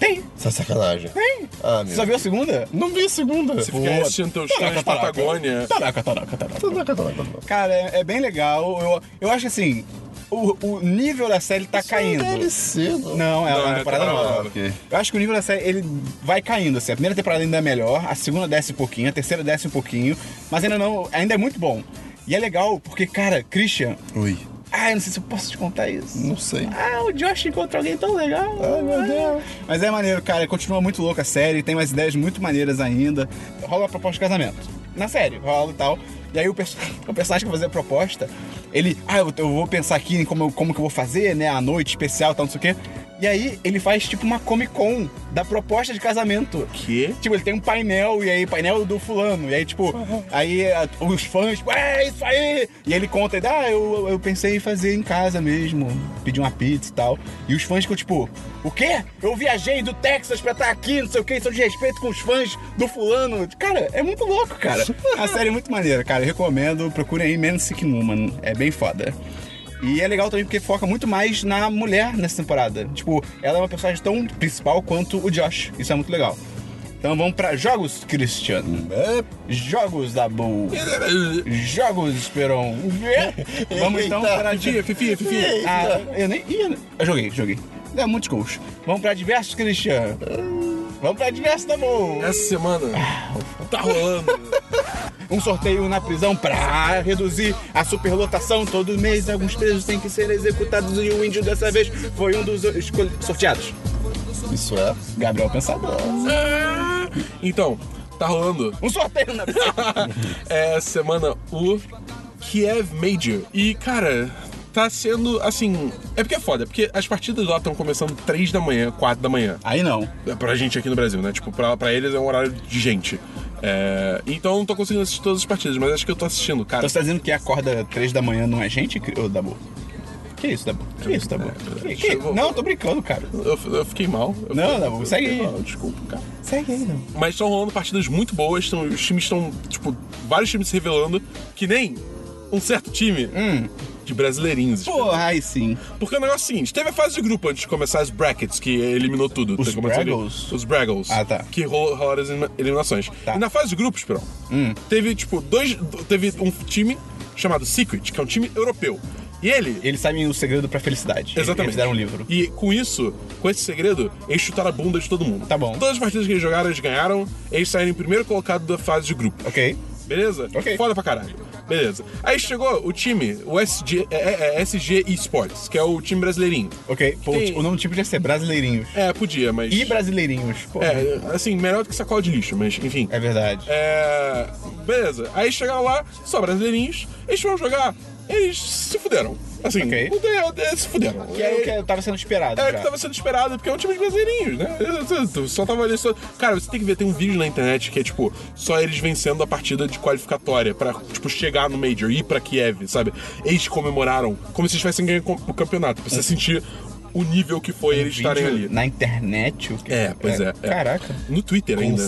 Tem. Essa é sacanagem. Tem. Ah, Você viu a segunda? Não vi a segunda. Você fica aí assistindo teus sonhos de Patagônia. Taraca, taraca, taraca. Caraca, caraca. Cara, é, é bem legal. Eu, eu acho assim, o, o nível da série tá caindo. DLC, não. Não, é Não, uma é temporada temporada nova. nova. Ok. Eu acho que o nível da série ele vai caindo. Assim. A primeira temporada ainda é melhor, a segunda desce um pouquinho, a terceira desce um pouquinho, mas ainda não, ainda é muito bom. E é legal porque, cara, Christian, Ui. ah, eu não sei se eu posso te contar isso. Não sei. Ah, o Josh encontra alguém tão legal. Ai, meu Deus. Mas é maneiro, cara. Continua muito louca a série, tem umas ideias muito maneiras ainda. Rola a proposta de casamento. Na série, rola e tal. E aí o, perso- o personagem que fazer a proposta, ele, ah, eu, eu vou pensar aqui em como, como que eu vou fazer, né? A noite especial tal, não sei o quê. E aí ele faz tipo uma Comic Con da proposta de casamento. Que? Tipo, ele tem um painel, e aí, painel do fulano. E aí, tipo, aí a- os fãs, tipo, é isso aí! E ele conta, ele, ah, eu, eu pensei em fazer em casa mesmo, pedir uma pizza e tal. E os fãs ficam, tipo, o quê? Eu viajei do Texas pra estar aqui, não sei o quê, isso é de respeito com os fãs do fulano. Cara, é muito louco, cara. A série é muito maneira, cara. Eu recomendo, procurem aí Man Sick Woman. É bem foda. E é legal também porque foca muito mais na mulher nessa temporada. Tipo, ela é uma personagem tão principal quanto o Josh. Isso é muito legal. Então vamos pra jogos, Cristiano. É, Jogos da Bull. Jogos, Esperon. Vamos então para... Fifia, Fifia. Ah, eu nem ia. Eu joguei, joguei. Dá muitos gols. Vamos pra diversos, Cristiano. Vamos pra diversos da Bull. Essa semana tá rolando. Um sorteio na prisão pra reduzir a superlotação. Todo mês, alguns presos têm que ser executados e o índio dessa vez foi um dos sorteados. isso é. Gabriel Pensador. Então, tá rolando Um sorteio na prisão. essa semana o Kiev Major. E, cara, tá sendo assim. É porque é foda, porque as partidas lá estão começando 3 da manhã, 4 da manhã. Aí não. É Pra gente aqui no Brasil, né? Tipo, pra, pra eles é um horário de gente. É, então eu não tô conseguindo assistir todas as partidas, mas acho que eu tô assistindo, cara. Então você tá dizendo que acorda três da manhã não é gente, ô Dabu? Que isso, Dabu? Que isso, Dabu? Que- que- Eu vou- Não, tô brincando, cara. Eu, eu fiquei mal. Eu Não, fiquei- não, segue aí. mal, Desculpa, cara. Segue aí, não. Mas estão rolando partidas muito boas, tão- os times estão, tipo, vários times se revelando, que nem um certo time de brasileirinhos. Porra, aí sim. Porque o negócio é o seguinte, teve a fase de grupo antes de começar as brackets, que eliminou tudo. Os ali- Braggles? Os Braggles. Ah, tá. Que ro- rolaram as elimina- eliminações. Tá. E na fase de grupos, Perão, teve, tipo, dois... Teve um time chamado Secret, que é um time europeu. E ele... Eles sabem o segredo pra felicidade. Exatamente. Eles deram um livro. E com isso, com esse segredo, eles chutaram a bunda de todo mundo. Tá bom. Todas as partidas que eles jogaram, eles ganharam. Eles saíram em primeiro colocado da fase de grupo. Ok. Beleza? Ok. Foda pra caralho. Beleza. Aí chegou o time, o SG, é, é, é SG Esports, que é o time brasileirinho. Ok. Pô, Tem- o nome do tipo podia ser Brasileirinhos. É, podia, mas. E Brasileirinhos. Pô, É, assim, melhor do que sacola de lixo, mas enfim. é verdade. É. Beleza. Aí chegaram lá, só brasileirinhos, eles foram jogar, eles se fuderam. Assim, Ok. fuderam, eles se fuderam. Que era o que tava sendo esperado. É o que tava sendo esperado, porque é um time de brasileirinhos, né? Só tava ali só. Cara, você tem que ver, tem um vídeo na internet que é tipo, só eles vencendo a partida de qualificatória pra, tipo, chegar no Major, ir pra Kiev, sabe? Eles comemoraram como se eles tivessem ganho o campeonato, pra você sentir o nível que foi eles estarem ali. Na internet? O que... É, pois é, é. Caraca. No Twitter ainda.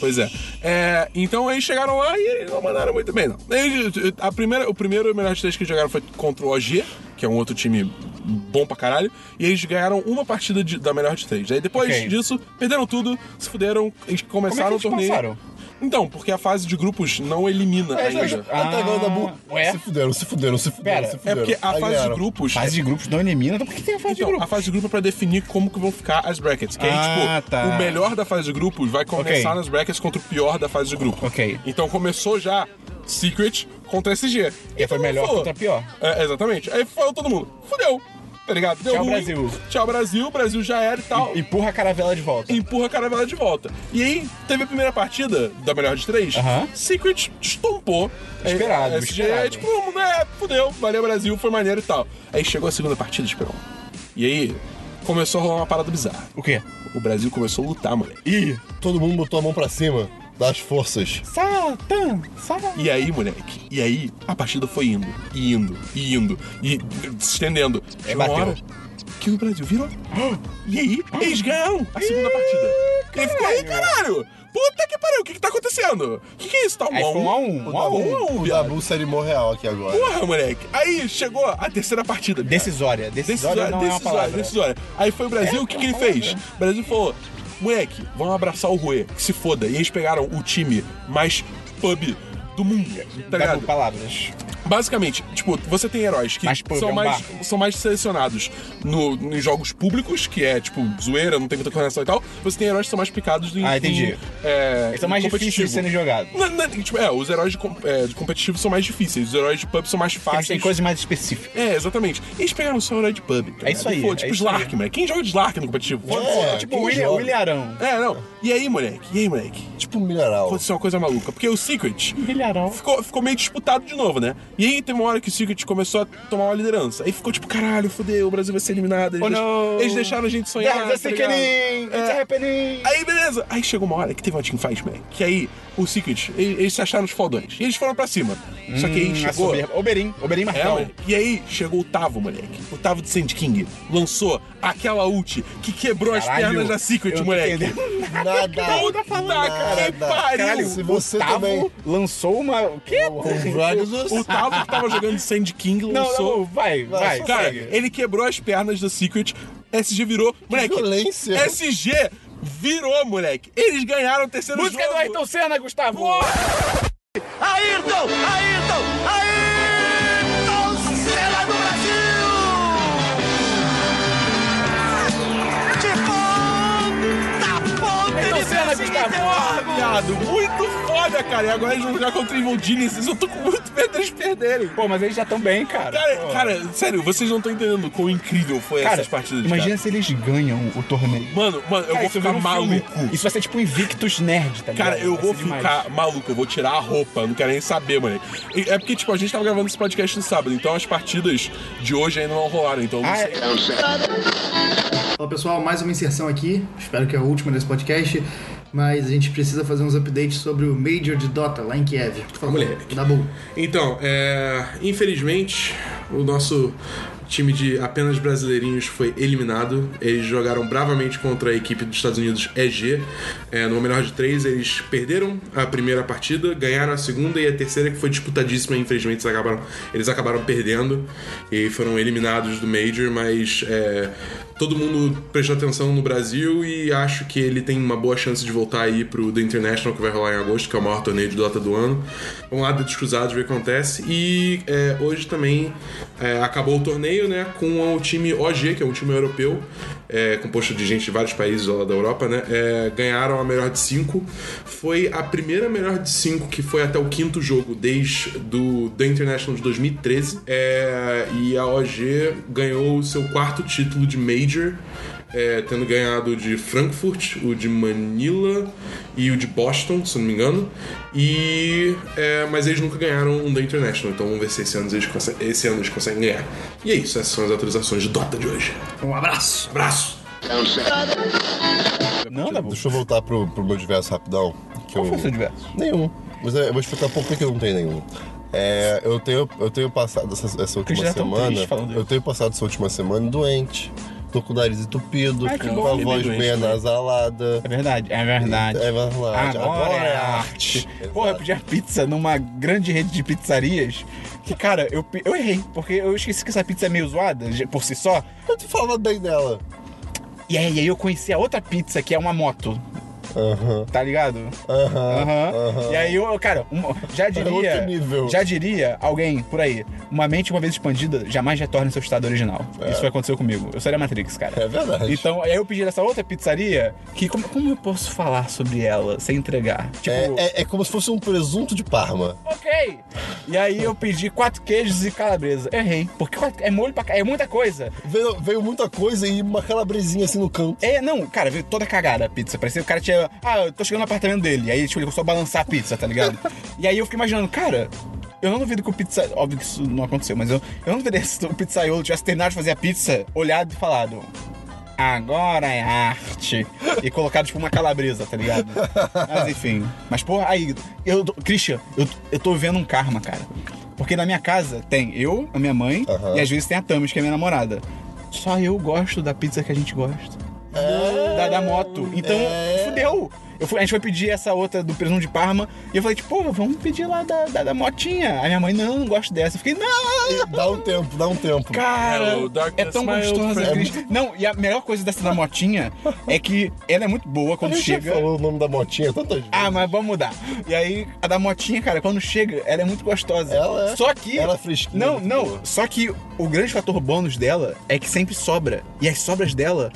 Pois é. É, Então eles chegaram lá e eles não mandaram muito bem, não. Eles- a primeira, o primeiro melhor de três que eles jogaram foi contra o OG, que é um outro time bom pra caralho, e eles ganharam uma partida de- da melhor de três. Aí depois Ok. disso, perderam tudo, se fuderam, eles começaram Como é que o eles torneio. passaram? Então, porque a fase de grupos não elimina É, ainda. agora da Bu. ué? Se fuderam, se fuderam, se fuderam, Pera, se É fuderam. porque a Aí fase de grupos. Fase de grupos não elimina, então por que tem a fase de Então, grupos? a fase de grupo é pra definir como que vão ficar as brackets. Que aí, Ah, tipo, tá. o melhor da fase de grupos vai começar Ok. nas brackets contra o pior da fase de grupo. Ok. Então começou já Secret contra SG. E foi todo mundo melhor falou. contra pior. É, exatamente. Aí falou todo mundo. Fudeu. Tá ligado? Deu Tchau, ruim. Brasil. Tchau, Brasil. Brasil já era e tal. Empurra a caravela de volta. Empurra a caravela de volta. E aí, teve a primeira partida da melhor de três. Aham. Secret estompou. Esperado, É, SG, esperado. tipo, vamos, né? Fudeu. Valeu, Brasil. Foi maneiro e tal. Aí chegou a segunda partida, Esperão. E aí, começou a rolar uma parada bizarra. O quê? O Brasil começou a lutar, moleque. Ih, todo mundo botou a mão pra cima das forças. Satã! Satã! E aí, moleque, e aí a partida foi indo, e indo, e indo, e se estendendo. Uma bateu. hora que o Brasil virou. E aí, eles ganharam a segunda partida. E aí ficou aí, caralho! Puta que pariu, o que que tá acontecendo? O que que é isso? Tá um Aí a foi um a um, um a um, um a um, O viado. Dabu real aqui agora. Porra, moleque. Aí chegou a terceira partida. viado. Decisória. Decisória não é uma palavra. decisória. Aí foi o Brasil, o que, que ele fez? O Brasil falou: moleque, vamos abraçar o Rui, que se foda. E eles pegaram o time mais pub do mundo, tá ligado? palavras. Basicamente, tipo, você tem heróis que Mas, pô, são, é um mais, barco. são mais selecionados no, em jogos públicos, que é, tipo, zoeira, não tem muita coordenação e tal. Você tem heróis que são mais picados em. Ah, entendi. em, é, Eles são mais difíceis de serem jogados. Não, não, tipo, é, os heróis de, é, de competitivo são mais difíceis, os heróis de pub são mais Eles fáceis. têm coisas mais específicas. É, exatamente. Eles pegaram só o herói de pub. tá É isso aí, Pô, é tipo isso Slark, mano. Quem joga de Slark no competitivo? É, tipo o? William Arão. É, não. E aí, moleque? E aí, moleque? Tipo mineral. Aconteceu uma coisa maluca. Porque o Secret Milharão. ficou, ficou meio disputado de novo, né? E aí tem uma hora que o Secret começou a tomar uma liderança. Aí ficou tipo, caralho, fudeu, o Brasil vai ser eliminado. Eles, Oh, deix- não. eles deixaram a gente sonhar. Tá É. Aí, beleza. Aí chegou uma hora que teve uma teamfight, moleque. Que aí, o Secret, eles, eles se acharam os fodões. E eles foram pra cima. Só que aí Hum, chegou... Oberin, Oberin É, Marcão. moleque. E aí chegou o Tavo, moleque. O Tavo de Sand King lançou aquela ult que quebrou as Caralho, pernas da Secret, não moleque. Nada. Puta que nada. pariu! Caralho, Se o você Tavo também- lançou uma... O quê? O Tavo que tava jogando de Sand King Não, lançou. não, vai, vai. só Cara, ele quebrou as pernas da Secret. SG virou. Moleque, violência. SG virou, moleque. Eles ganharam o terceiro Música jogo. do Ayrton Senna, Gustavo! Ayrton! Ayrton! Ayrton! Viado, muito foda, cara. E agora eles vão jogar contra o Evil Geniuses. Eu tô com muito medo deles perderem. Pô, mas eles já estão bem, cara. Cara, Pô. cara, sério, vocês não estão entendendo quão incrível foi Cara, essas partidas. imagina cara. se eles ganham o torneio. Mano, mano, eu Cara, vou ficar um filme. maluco. Isso vai ser tipo Invictus Nerd, tá ligado? Cara, eu Vai vou ser demais. ficar maluco, eu vou tirar a roupa, não quero nem saber, mano. É porque, tipo, a gente tava gravando esse podcast no sábado, então as partidas de hoje ainda não rolaram, então não Ah, sei. Fala pessoal, mais uma inserção aqui. Espero que é a última desse podcast. Mas a gente precisa fazer uns updates sobre o Major de Dota lá em Kiev. Por favor, Moleque. dá bom. Então, é, infelizmente, o nosso time de apenas brasileirinhos foi eliminado. Eles jogaram bravamente contra a equipe dos Estados Unidos EG. É, no melhor de três, eles perderam a primeira partida, ganharam a segunda e a terceira, que foi disputadíssima. Infelizmente, eles acabaram, eles acabaram perdendo e foram eliminados do Major, mas é, todo mundo prestou atenção no Brasil e acho que ele tem uma boa chance de voltar aí pro The International, que vai rolar em agosto, que é o maior torneio de Dota do ano. Vamos lá, dedos cruzados, ver o que acontece. E é, hoje também é, acabou o torneio, né, com o time OG, que é um time europeu, é, composto de gente de vários países lá da Europa, né, é, ganharam a melhor de cinco. Foi a primeira melhor de cinco que foi até o quinto jogo desde do The International de 2013. É, e a OG ganhou o seu quarto título de Major. É, tendo ganhado o de Frankfurt, o de Manila e o de Boston, se não me engano. E é, mas eles nunca ganharam um da International, então vamos ver se esse ano eles, conseguem, esse ano eles conseguem ganhar. E é isso, essas são as atualizações de Dota de hoje. Um abraço. Abraço! Não, bom. Deixa eu voltar pro, pro meu diverso rapidão. Que Qual eu... foi o seu diverso? Nenhum. Mas é, eu vou explicar por que que eu não tenho nenhum. É, eu tenho, eu tenho passado essa, essa última tá semana. Eu tenho passado essa última semana doente. Tô com o nariz entupido, Ai, com a voz é bem doente, né? anasalada. É verdade, é verdade. É verdade. Agora, é arte. Porra, eu pedi a pizza numa grande rede de pizzarias. Que, cara, eu, eu errei. Porque eu esqueci que essa pizza é meio zoada por si só. Eu te falava bem dela. E aí, aí eu conheci a outra pizza, que é uma moto. Aham. Tá ligado? Aham. Aham. aham. E aí, eu, cara, já diria. outro nível. Já diria alguém por aí: uma mente uma vez expandida jamais retorna ao seu estado original. Isso foi aconteceu comigo. Eu seria Matrix, cara. É verdade. Então, aí eu pedi dessa outra pizzaria que como, como eu posso falar sobre ela sem entregar? Tipo, É, é- é como se fosse um presunto de Parma. ok. E aí eu pedi quatro queijos e calabresa. Errei. Porque é molho pra é muita coisa. Veio, veio muita coisa e uma calabresinha assim no canto. É, não, cara, veio toda cagada a pizza. Parecia que o cara tinha. Ah, eu tô chegando no apartamento dele. Aí, tipo, ele começou a balançar a pizza, tá ligado? e aí eu fiquei imaginando, cara. Eu não duvido que o pizza. Óbvio que isso não aconteceu, mas eu, eu não duvido se o pizzaiolo tivesse terminado de fazer a pizza, olhado e falado. Agora é arte. E colocado, tipo, uma calabresa, tá ligado? Mas enfim. Mas, porra, aí, eu. Christian, eu, eu tô vendo um karma, cara. Porque na minha casa tem eu, a minha mãe, e às vezes tem a Tamis, que é minha namorada. Só eu gosto da pizza que a gente gosta da, da moto. Então, É. fudeu. Eu fui- a gente foi pedir essa outra do presunto de Parma e eu falei, tipo, pô, vamos pedir lá da, da, da motinha. Aí minha mãe, não, não gosto dessa. Eu fiquei, não! Dá um tempo, dá um tempo. Cara, Hello, é darkness, tão gostosa. Cris. Não, e a melhor coisa dessa da motinha é que ela é muito boa quando chega. falou o nome da motinha tantas vezes. Ah, mas vamos mudar. E aí, a da motinha, cara, quando chega, ela é muito gostosa. Ela é. Só que. Ela é fresquinha, Não, não. boa. Só que o grande fator bônus dela é que sempre sobra. E as sobras dela,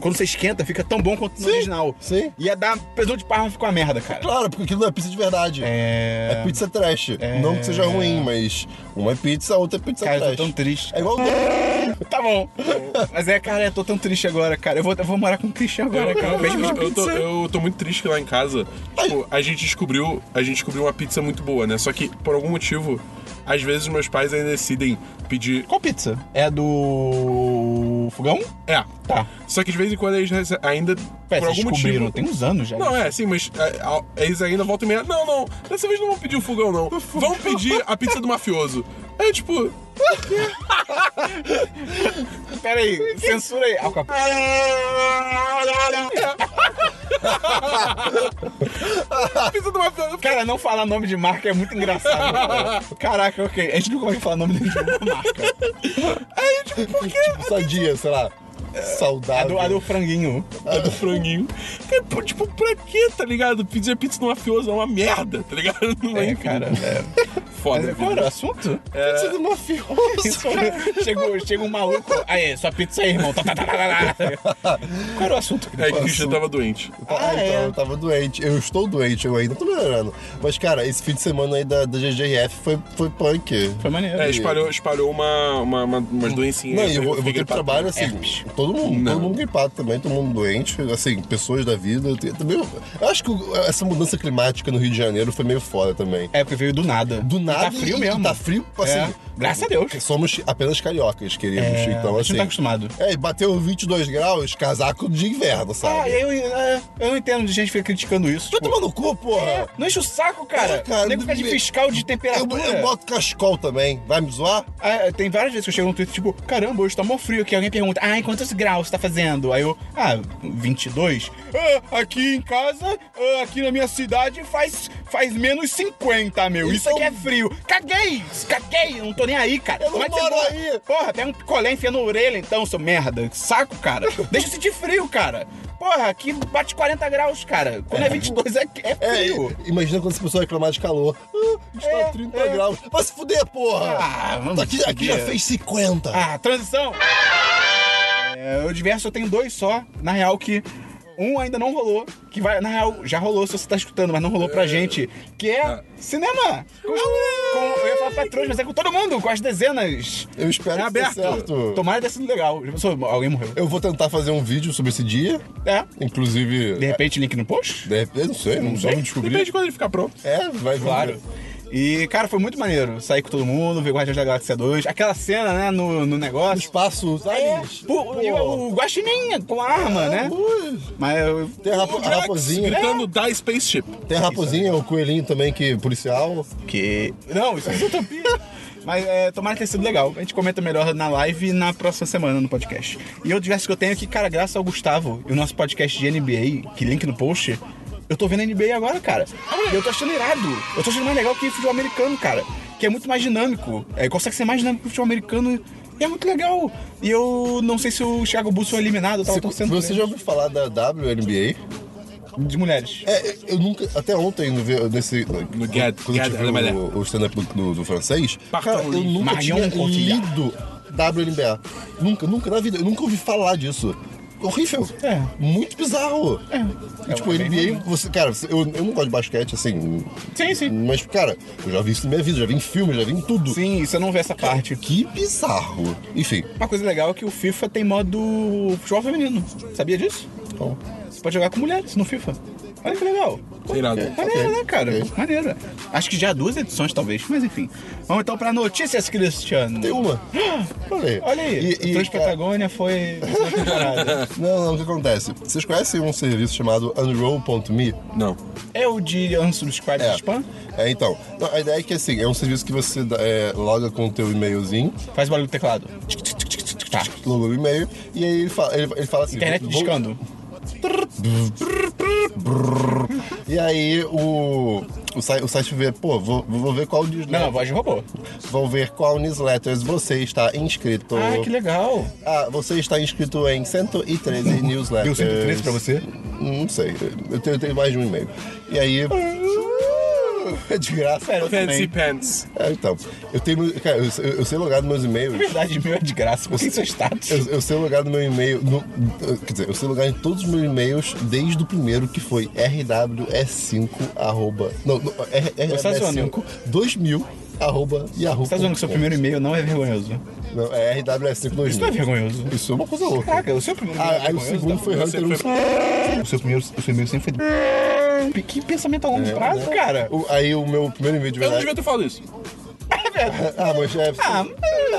quando você esquenta, fica tão bom quanto no Sim, original. sim. E a da presunto de Parma ficou uma merda, cara. Claro, porque aquilo não é pizza de verdade. É. É pizza trash. Não que seja ruim, mas uma é pizza, a outra é pizza Cara, eu trash. tô tão triste. É igual o Tá bom. Mas é, cara, eu tô tão triste agora, cara. Eu vou, eu vou morar com o Christian agora, cara. Eu, eu, tô, eu tô muito triste que lá em casa, tipo, a gente descobriu, a gente descobriu uma pizza muito boa, né? Só que por algum motivo, às vezes meus pais ainda decidem pedir. Qual pizza? É do fogão? É. Tá. Só que de vez em quando eles rece- ainda Pera, por algum descobriram, motivo. tem uns anos já. Não, é, sim, mas é, a- eles ainda voltam e meia. Não, não, dessa vez não vão pedir o fogão, não. Vão pedir a pizza do mafioso. É tipo. Pera aí, censura aí. Mafioso. Cara, não falar nome de marca é muito engraçado. cara. Caraca, ok. A gente nunca vai falar nome de nenhuma marca. Tipo, sadia, sei lá. A Saudável. do, a do franguinho. A do franguinho. Tipo, pra quê, tá ligado? Pedir a pizza do mafioso é uma merda, tá ligado? Não É, enfim. cara. Foda. Mas qual era o assunto? Pizza do mafioso. Chegou, chega um maluco. Aí, sua pizza aí, irmão. Tá, tá, tá. Qual era o assunto? É que o Christian tava doente. Ah, Ah, então é. eu tava doente. Eu estou doente, eu ainda tô melhorando. Mas, cara, esse fim de semana aí da, da GGF foi, foi punk. Foi maneiro. É, espalhou, espalhou uma, uma, uma, umas doencinhas. Não, e eu vou, eu vou ter trabalho assim. Todo mundo, Não. todo mundo gripado também, todo mundo doente, assim, pessoas da vida. Também, eu- eu acho que essa mudança climática no Rio de Janeiro foi meio foda também. É, porque veio do nada. Do E nada. Tá frio e- mesmo. Tá frio, assim. É, graças a Deus. Somos apenas cariocas, queridos. É, então, a gente assim. tá acostumado. É, e bateu 22 graus, casaco de inverno, sabe? Ah, eu, é, eu não entendo de gente que fica criticando isso. Vai Tipo, tomar no cu, porra! não enche o saco, cara. É, cara, fica de fiscal de Eu, temperatura. eu boto cascol também. Vai me zoar? Ah, tem várias vezes que eu chego no Twitter, tipo, caramba, hoje tá mó frio aqui. Alguém pergunta, ah, em quantos graus tá fazendo? Aí eu, ah, 22. Ah, aqui em casa, ah, aqui na minha cidade, faz, faz menos 50, meu. Isso Então- aqui é frio. Caguei! Caguei! Não tô nem aí, cara. Eu não Como é que você moro mora? aí. Porra, pega um picolé enfia na orelha então, seu merda. Saco, cara. Deixa eu sentir frio, cara. Porra, aqui bate 40 graus, cara. Quando é 22 é, é É, frio. imagina quando essa pessoa reclamar de calor. Ah, está É, 30 é. graus. Vai se fuder, porra! Ah, vamos aqui, aqui já fez 50. Ah, transição! É, o diverso eu tenho dois só. Na real, que um ainda não rolou. Que vai, na real, já rolou se você tá escutando, mas não rolou pra gente. Que é cinema! Com, com- eu ia falar patrões, mas é com todo mundo, com as dezenas. Eu espero É que aberto. certo. Tomara sido legal. Já pensou, alguém morreu. Eu vou tentar fazer um vídeo sobre esse dia. É. Inclusive. De repente, link no post? de repente, não sei, não sei. vamos descobrir. Depende de quando ele ficar pronto. É, vai Claro. ver. E, cara, foi muito maneiro. Sair com todo mundo, ver Guardiões da Galáxia 2. Aquela cena, né, no, no negócio. Espaço, os É, aliens. pô, e o, o Guaxinim com a arma, né? Ui. Mas eu, Tem a, rapo- a raposinha. Gritando Die Spaceship. Tem a raposinha, o coelhinho também, que policial. Que. Não, isso é utopia. Mas é, tomara ter sido legal. A gente comenta melhor na live e na próxima semana no podcast. E outro diverso que eu tenho aqui, cara, graças ao Gustavo e o nosso podcast de NBA, que link no post, eu tô vendo NBA agora, cara. E eu tô achando irado. Eu tô achando mais legal que futebol americano, cara. Que é muito mais dinâmico. É, consegue ser mais dinâmico que o futebol americano. E é muito legal. E eu não sei se o Thiago Bulls foi eliminado, eu tava Você, torcendo você já ouviu falar da WNBA? de mulheres. É, eu nunca. Até ontem, no, nesse. No Gad- quando eu tive o, o stand-up do, do, do francês, cara, eu nunca Marion tinha lido WNBA. Nunca, nunca na vida. Eu nunca ouvi falar disso. Horrível. É. Muito bizarro. É. E, tipo, É bem NBA, você, cara, eu, eu não gosto de basquete, assim. Sim, sim. Mas, cara, eu já vi isso na minha vida, já vi em filmes, já vi em tudo. Sim, você não vê essa parte. Que bizarro. Enfim. Uma coisa legal é que o FIFA tem modo futebol feminino. Sabia disso? Bom. Você pode jogar com mulheres no FIFA. Olha que legal. Irado. Maneiro, Ok, né, cara? ok. Maneiro. Acho que já há duas edições, talvez. Mas enfim. Vamos então pra notícias, Cristiano. Tem uma. Olha aí. Olha aí. E, e, Trans Patagônia foi não, não, o que acontece? Vocês conhecem um serviço chamado Unroll.me? Não. É o de unsubscribe É. de spam? É, então. Não, a ideia é que assim, é um serviço que você é, loga com o teu e-mailzinho, Faz barulho do teclado. Tá. loga o e-mail, e aí ele fala, ele, ele fala assim. Internet vou- discando. E aí o, o, site, o site vê, pô, vou, vou ver qual Não, newsletter. voz de robô. Vou ver qual newsletters você está inscrito. Ah, que legal. Ah, você está inscrito em 113 newsletters. Deu 113 pra você? Não sei. Eu tenho, eu tenho mais de um e-mail. E aí. É de graça. Eu Fancy. Pants. É, então. Eu tenho. Cara, eu, eu, eu sei logar nos meus e-mails. Na verdade, meu é de graça. Por que seu status? Eu, eu sei logar no meu e-mail. no- quer dizer, eu sei logar em todos os meus e-mails desde o primeiro que foi rws5 arroba. Não, não, R- Você tá zoando. rws5 2000 arroba yahoo. Você tá dizendo que seu primeiro e-mail não é vergonhoso? Não, é RWS52000. Isso não é vergonhoso. Isso é uma coisa louca. Caraca, o seu primeiro e-mail Ah, é aí o segundo tá? foi 157. O seu primeiro, e-mail sempre foi... Que pensamento a longo prazo, cara. O- Aí o meu primeiro e-mail de Eu não verdade. devia ter falado isso. Ah, mas é. Ah,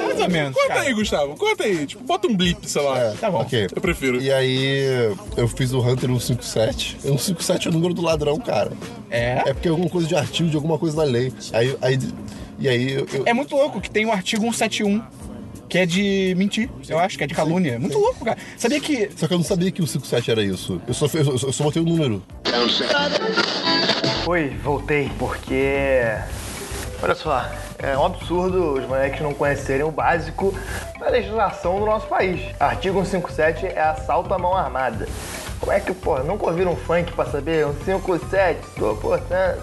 mais ou menos, Conta cara. aí, Gustavo. Conta aí. Tipo, bota um blip, sei lá. é, Tá bom. Ok. Eu prefiro. E aí eu fiz o Hunter 157. 157 é o número do ladrão, cara. É? É porque é alguma coisa de artigo, de alguma coisa da lei. Aí. aí e aí eu. eu- É muito louco que tem o artigo 171, que é de mentir, eu acho, que é de calúnia. É muito louco, cara. Sabia que... Só que eu não sabia que o 57 era isso. Eu só, eu só, eu só botei o número. Oi, voltei, porque. Olha só, é um absurdo os moleques não conhecerem o básico da legislação do nosso país. Artigo 157 é assalto à mão armada. Como é que, pô, nunca ouviram um funk pra saber? Um 57, tô, pô, tá.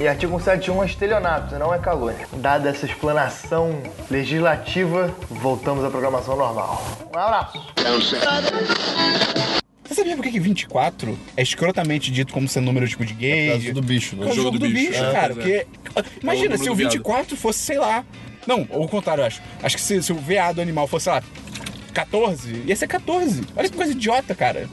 E artigo 171 é estelionato, não é calúnia. Dada essa explanação legislativa, voltamos à programação normal. Um abraço. Você sabia por que que 24 é escrotamente dito como sendo número tipo de gay? causa do bicho, né? É o jogo, do, bicho, É, cara. é. Porque. Imagina, número se o do viado. 24 fosse, sei lá. Não, ou o contrário, eu acho. Acho que se, se o veado animal fosse, sei lá, 14, ia ser 14. Olha que coisa idiota, cara.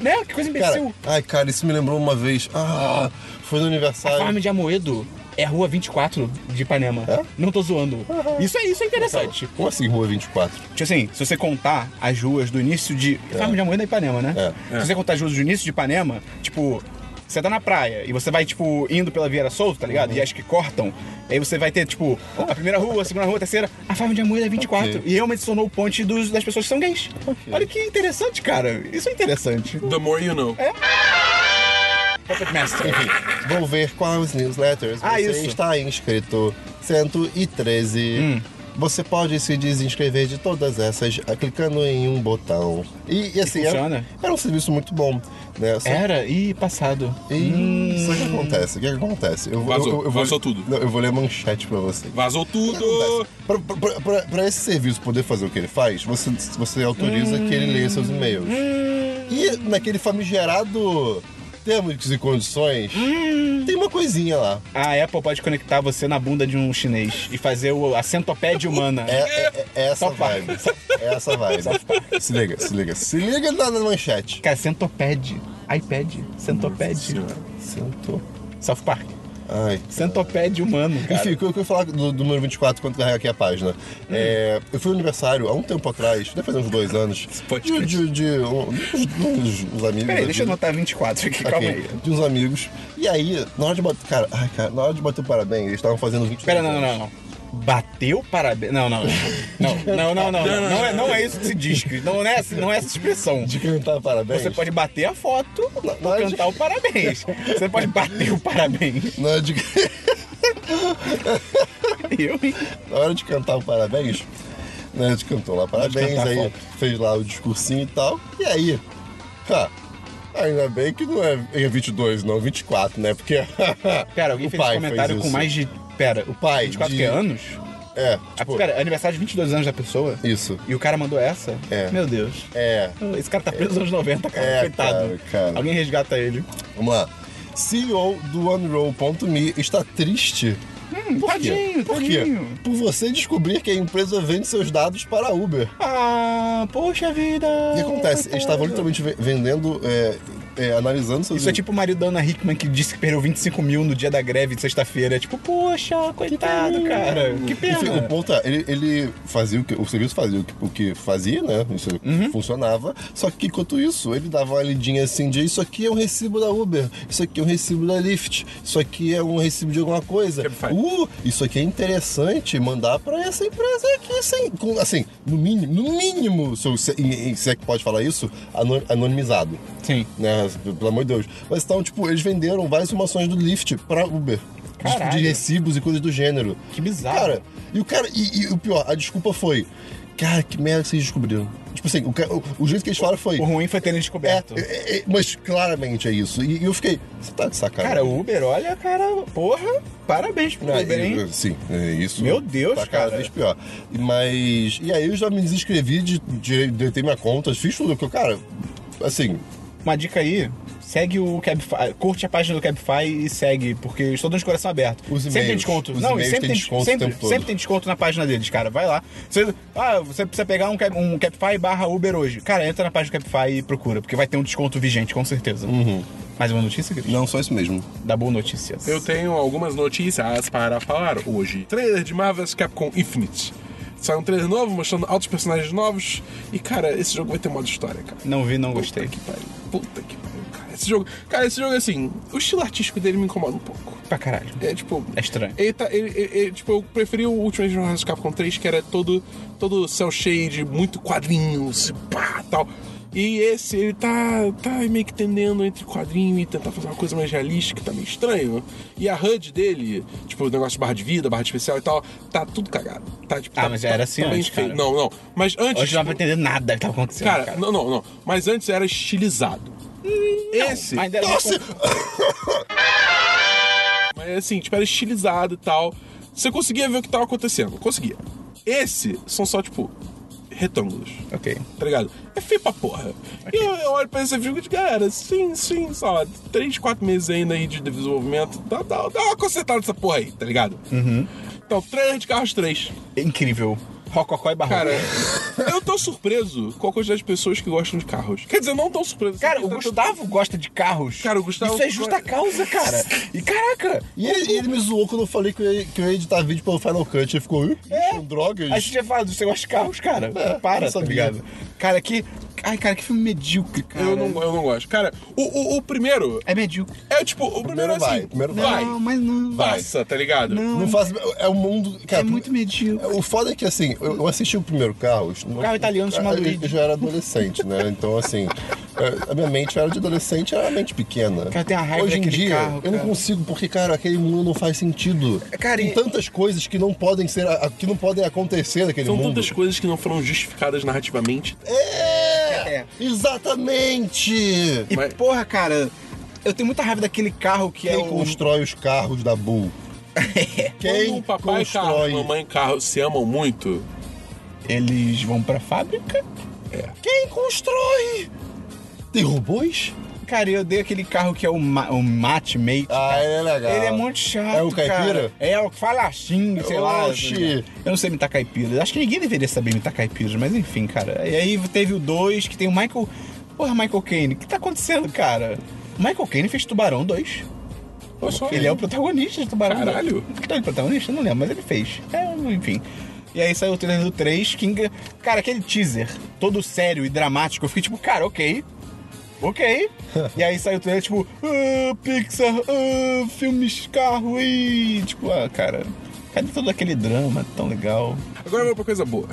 Né? Que coisa Cara, imbecil. ai, cara, isso me lembrou uma vez. Ah, foi no A aniversário. farm de Amoedo é a rua 24 de Ipanema. É? Não tô zoando. Isso é, isso é interessante. Como assim, Rua 24? Tipo assim, se você contar as ruas do início de. Farm de Amoedo é Ipanema, né? É. Se você contar as ruas do início de Ipanema, tipo. Você tá na praia e você vai, tipo, indo pela Vieira Solto, tá ligado? Uhum. E as que cortam. Aí você vai ter, tipo, a primeira rua, a segunda rua, a terceira. A Farm de Amoedo é 24. Ok. E realmente se tornou o ponte dos, das pessoas que são gays. Olha que interessante, cara. Isso é interessante. The more you know. Puppet Master. Enfim, vou ver quais newsletters Ah, você isso. está inscrito. 113. Hum. Você pode se desinscrever de todas essas ah, clicando em um botão. E, e assim, era, funciona? era um serviço muito bom. Né? Só- Era? Ih, passado. E só que acontece? O que acontece? Eu, vou- Vazou, eu, eu vou, vazou tudo. Não, eu vou ler a manchete pra você. Vazou O tudo. acontece? Pra, pra- pra- pra esse serviço poder fazer o que ele faz, você, você autoriza que ele leia seus e-mails. E naquele famigerado termos e condições, tem uma coisinha lá. A Apple pode conectar você na bunda de um chinês e fazer o, a centopédia humana. É, é- é essa Park. vibe. É essa vibe. se liga, se liga. Se liga na, na manchete. Cara, centopad. iPad. Centopad. Sentou. South Park. Ai. Centopad humano, cara. Enfim, o que eu queria falar do, do número 24 quando carregar aqui a página. É, eu fui no aniversário há um tempo atrás, deve fazer uns dois anos, de, de, de um, uns, uns amigos. Peraí, deixa eu anotar 24 aqui, Ok, calma aí. De uns amigos. E aí, na hora de bater. Cara, ai, cara, na hora de bater o parabéns, eles estavam fazendo 20 Pera, não, não, não, não. Bateu parabéns. Não, não, não. Não, não, não, não. Não, não, é, não é isso que se diz, Cris. Não é, essa- não é essa expressão. De cantar parabéns. Você pode bater a foto Na- ou hora de- cantar o parabéns. Você pode bater o parabéns. Na hora de, Eu, hein? na hora de cantar o parabéns, né, a gente cantou lá parabéns, cantar aí foto. fez lá o discursinho e tal. E aí, ha, ainda bem que não é, é 22, não, 24, né? Porque. Pera, alguém o fez pai comentário com mais de. Pera, O pai 24 de- que anos? É, Ah, tipo, pera, aniversário de 22 anos da pessoa? isso. E o cara mandou essa? É. Meu Deus. É. Esse cara tá preso nos anos 90, cara. É, Coitado. cara, cara. Alguém resgata ele. Vamos lá. CEO do OneRoll.me está triste. Hum, Por tadinho, quê? Por quê? tadinho. Por você descobrir que a empresa vende seus dados para a Uber. Ah, poxa vida. O que acontece? Eles estavam literalmente ve- vendendo, é, é, analisando seus Isso é tipo o marido da Ana Hickman que disse que perdeu 25 mil no dia da greve de sexta-feira. É tipo, poxa, coitado, cara. Que pena. Enfim, o ponto é, ele, ele fazia o que o serviço fazia o que, o que fazia, né? Isso Uhum. funcionava. Só que enquanto isso, ele dava uma lidinha assim de isso aqui é um recibo da Uber, isso aqui é um recibo da Lyft, isso aqui é um recibo de alguma coisa. Uh, isso aqui é interessante mandar pra essa empresa aqui, sem, com, assim, no mínimo, no mínimo, se, se, se é que pode falar isso, ano- anonimizado. Sim. Né? Pelo amor de Deus. Mas então, tipo, eles venderam várias informações do Lyft pra Uber. De, Caralho. de recibos e coisas do gênero. Que bizarro. Cara, e o cara. E, e o pior, a desculpa foi. Cara, que merda que vocês descobriram. Tipo assim, o, o, o jeito que eles falaram foi. O ruim foi terem É, descoberto. é, é, mas claramente é isso. E, e eu fiquei. Você tá de sacanagem. Cara, o Uber, olha, cara, porra, parabéns pro É, Uber, hein? Sim, é isso. Meu Deus, tá cada cara. vez pior. Mas. E aí eu já me desinscrevi, de, de, deletei minha conta, fiz tudo. Porque, cara, assim. Uma dica aí, Segue o Cabify, curte a página do Cabify e segue, porque eu estou dando de coração aberto. Os sempre tem desconto. Os Não, e-mails sempre têm tem desconto o sempre, tempo todo. sempre tem desconto na página deles, cara. Vai lá. Você, ah, você precisa pegar um, um Cabify barra Uber hoje. Cara, entra na página do Cabify e procura, porque vai ter um desconto vigente, com certeza. Mais uma notícia, Cris? Não, só isso mesmo. Da boa notícias. Eu tenho algumas notícias para falar hoje. Trailer de Marvel's Capcom Infinite. Saiu um trailer novo mostrando altos personagens novos. E, cara, esse jogo vai ter modo história, cara. Não vi, não gostei. Puta que pariu. Puta que pariu, cara. Esse jogo. Cara, esse jogo, assim, o estilo artístico dele me incomoda um pouco. Pra caralho. É tipo. É estranho. Ele tá, ele, ele- ele- tipo, eu preferi o Ultimate Marvel's Capcom 3, que era todo, todo cel shade, muito quadrinhos, pá, tal. E esse, ele tá, tá meio que tendendo entre quadrinho e tentar fazer uma coisa mais realística, que tá meio estranho. E a HUD dele, tipo, o negócio de barra de vida, barra de especial e tal, tá tudo cagado. Tá, tipo, Ah, tá, mas tá, era assim tá antes, cara. Não, não. Mas antes. Hoje não dá pra entender nada que tá acontecendo. cara, Cara, não, não, não. Mas antes era estilizado. esse. Ainda Nossa! Mas assim, tipo, era estilizado e tal. Você conseguia ver o que tava acontecendo. Conseguia. Esse são só, tipo, retângulos. Ok. Tá ligado? É feio pra porra. E eu, eu olho pra esse vídeo e digo, galera, sim, sim, só 3, 4 meses ainda aí de desenvolvimento. Dá, dá, dá uma consertada nessa porra aí, tá ligado? Uhum. Então, trailer de carros 3. Incrível. Rococó e barroco. Cara, eu tô surpreso com a quantidade de pessoas que gostam de carros. Quer dizer, não tão surpreso. Cara, o Tá- Gustavo gosta de carros. Cara, o Gustavo- Isso é justa causa, cara. E caraca. E ele, ele me zoou quando eu falei que eu ia, que eu ia editar vídeo pelo Final Cut. Ele ficou, "Ih, É. são drogas. A gente já falado, você gosta de carros, cara. É, Para, não tá sabia. ligado? Cara, que. Ai, cara, que filme medíocre, cara. Eu não, eu não gosto. Cara, o, o, o primeiro É medíocre. é tipo, o primeiro, Primeiro é assim, vai, primeiro vai. Não, mas não. Passa, tá ligado? Não. Não faz. É um mundo. Cara, É muito medíocre. O foda é que assim, eu eu assisti o primeiro Carros. O carro italiano chama Luigi. Eu já era adolescente, né? Então, assim, é, a minha mente era de adolescente, era uma mente pequena. Cara, tem uma raiva Hoje em dia, carro, eu não cara. consigo, porque, cara, aquele mundo não faz sentido. Cara, tem e- tantas coisas que não podem ser. a- que não podem acontecer naquele São mundo. tantas coisas que não foram justificadas narrativamente. É! É. Exatamente! E Mas- porra, cara, eu tenho muita raiva daquele carro que é Quem o. constrói os carros da Bull? Quem Quando um papai carro constrói? e mamãe carro se amam muito, Eles vão pra fábrica? Quem constrói? Tem robôs? Cara, eu dei aquele carro que é o, ma o Mate Mate. Ah, cara. ele é legal. Ele é muito chato. É o caipira? cara. É o que fala assim, sei lá. Oxi. Eu não sei imitar caipira. Acho que ninguém deveria saber imitar caipiras, mas enfim, cara. E aí teve o 2, que tem o Michael. Porra, Michael Caine. O que tá acontecendo, cara? O Michael Caine fez Tubarão 2. Só. Ele é o protagonista de Tubarão 2. Caralho. É o protagonista? Não lembro, mas ele fez. É, enfim. E aí saiu o trailer do 3, que... Cara, aquele teaser, todo sério e dramático, eu fiquei tipo, cara, ok. Ok. e aí saiu o trailer, tipo, ah, Pixar, ah, filmes, carro, e... Tipo, ah, cara, cadê todo aquele drama tão legal? Agora vamos pra coisa boa.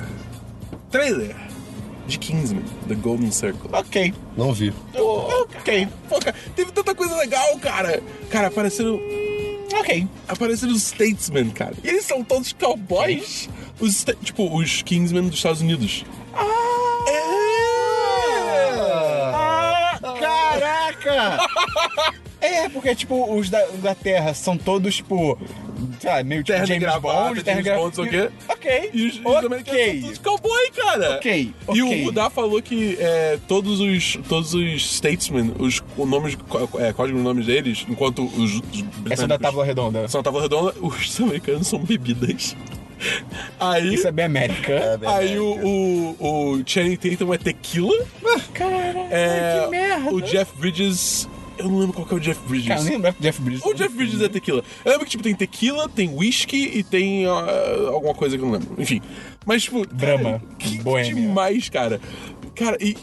Trailer de Kingsman, The Golden Circle. Ok. Não vi. Ok. Pô, cara, teve tanta coisa legal, cara. Cara, apareceram, Ok. apareceram os Statesmen, cara. E eles são todos cowboys. Os, tipo, os Kingsmen dos Estados Unidos. Ah, caraca! É, porque, tipo, os da, da Terra são todos, tipo, sei lá, meio tipo de James gravata, Bond, James de Bond, sei o quê. Ok. E os, os americanos são ok. todos cowboy, cara. Ok, E ok. o Dá falou que é, todos os todos os statesmen, os o nomes, é, código de nomes deles, enquanto os, os Essa é da Tábua Redonda. são da tábua redonda, os americanos são bebidas. Aí, Isso é bem América. aí o, o, o Channing Tatum é tequila. Cara, É, que merda. O Jeff Bridges. Eu não lembro qual que é o Jeff Bridges. Cara, eu nem lembro do Jeff Bridges. O Jeff Bridges é tequila. Eu lembro que, tipo, tem tequila, tem whisky e tem ah, alguma coisa que eu não lembro. Enfim. Mas, tipo. Brahma, cara, Que boêmia. demais, cara. Cara, e,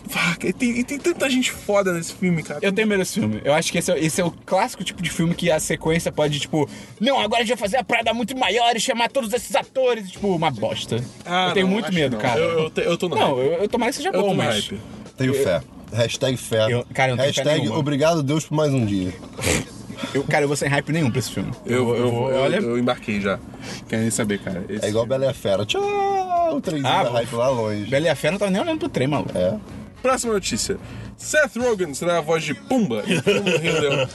e tem, e tem tanta gente foda nesse filme, cara. Eu tenho medo desse filme. Eu acho que esse é, esse é o clássico tipo de filme que a sequência pode, tipo, não, agora a gente vai fazer a parada muito maior e chamar todos esses atores. Tipo, uma bosta. Ah, eu tenho não, muito medo, não. cara. Eu, eu, te- eu tô no Não, hype. eu, eu tomara que seja Eu tô bom, no mas. hype. Tenho fé. Hashtag fé. Eu- cara, eu não tenho fé Hashtag nenhuma. obrigado Deus por mais um dia. Eu, cara, eu vou sem hype nenhum pra esse filme. Eu, eu, vou- eu, olha. eu embarquei já. Querem saber, cara. Esse É igual filme. Bela e a Fera. Tchau! O trenzinho Ah, da hype lá longe. Bela e a Fera não tava nem olhando pro trem, maluco. É. Próxima notícia. Seth Rogen será a voz de Pumba em filme do Rei Leão.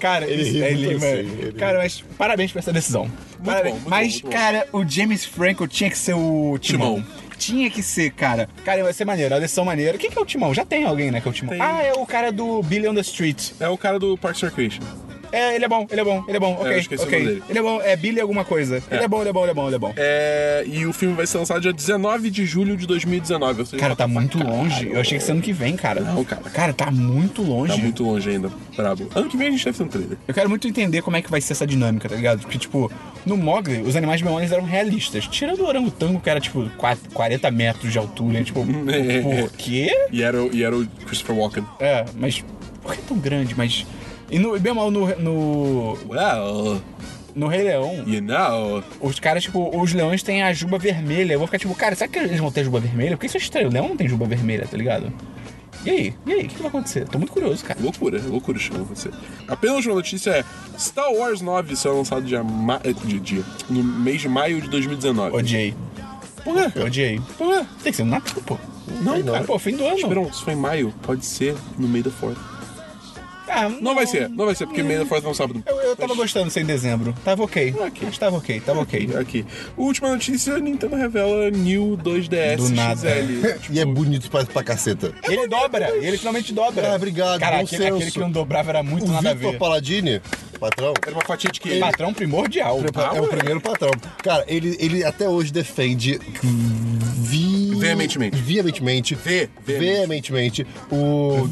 Cara, Ele isso- ri ele, muito mano, assim, ele- Cara, mas parabéns por essa decisão. Parabéns. bom, muito mas, bom, muito bom. cara, o James Franco tinha que ser o Timão. Timão. Tinha que ser, cara. Cara, vai ser maneiro. A lição maneira. Quem que é o Timão? Já tem alguém, né, que é o Timão. Tem. Ah, é o cara do Billy on the Street. É o cara do Parks and Recreation. É, ele é bom, ele é bom, ele é bom. eu Ok, esqueci o ok. nome dele. Ele é bom, é Billy alguma coisa. Ele é bom, ele é bom, ele é bom, ele é bom. É, e o filme vai ser lançado dia 19 de julho de 2019. Ou seja, Cara, tá muito longe. Eu achei que ser ano que vem, cara. Não, cara. Cara, tá muito longe. Tá muito longe ainda. Brabo. Ano que vem a gente deve ter um trailer. Eu quero muito entender como é que vai ser essa dinâmica, tá ligado? Porque, tipo, no Mogli, os animais memórias eram realistas. Tirando o orangotango, que era, tipo, 4 40 metros de altura. e, Tipo, por quê? E era, o- e era o Christopher Walken. É, mas por que tão grande? Mas. E no, bem mal no, no, Well, no Rei Leão, you know. os caras, tipo, os leões têm a juba vermelha. Eu vou ficar tipo, cara, será que eles vão ter juba vermelha? Porque isso é estranho, o leão não tem juba vermelha, tá ligado? E aí? E aí? O que, que vai acontecer? Tô muito curioso, cara. Loucura, loucura chama você. Apenas uma notícia é: Star Wars 9 será lançado dia, ma... eh, dia, dia, no mês de maio de 2019. Odiei. Por quê? Odiei. Por quê? Tem que ser no Natal, pô. Não, não. cara. Pô, fim do ano. Esperão, se foi em maio, pode ser no meio da Fourth. Ah, Não vai ser, não vai ser, porque meio da Fourth é um sábado. Eu, eu tava gostando de ser em dezembro. Tava ok. Ok. Mas tava ok, tava ok. Aqui. Última notícia: Nintendo revela New 2DS Do nada. XL. E é bonito pra, pra caceta. E ele dobra, ele finalmente dobra. Ah, obrigado, Cara, bom aquele, senso. aquele que não dobrava era muito O nada a Victor ver. Paladini, patrão, Era uma fatia de queijo. Patrão primordial. é o primeiro patrão. Cara, ele, ele até hoje defende vi... Veementemente. veementemente, Vê, veementemente. O...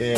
É.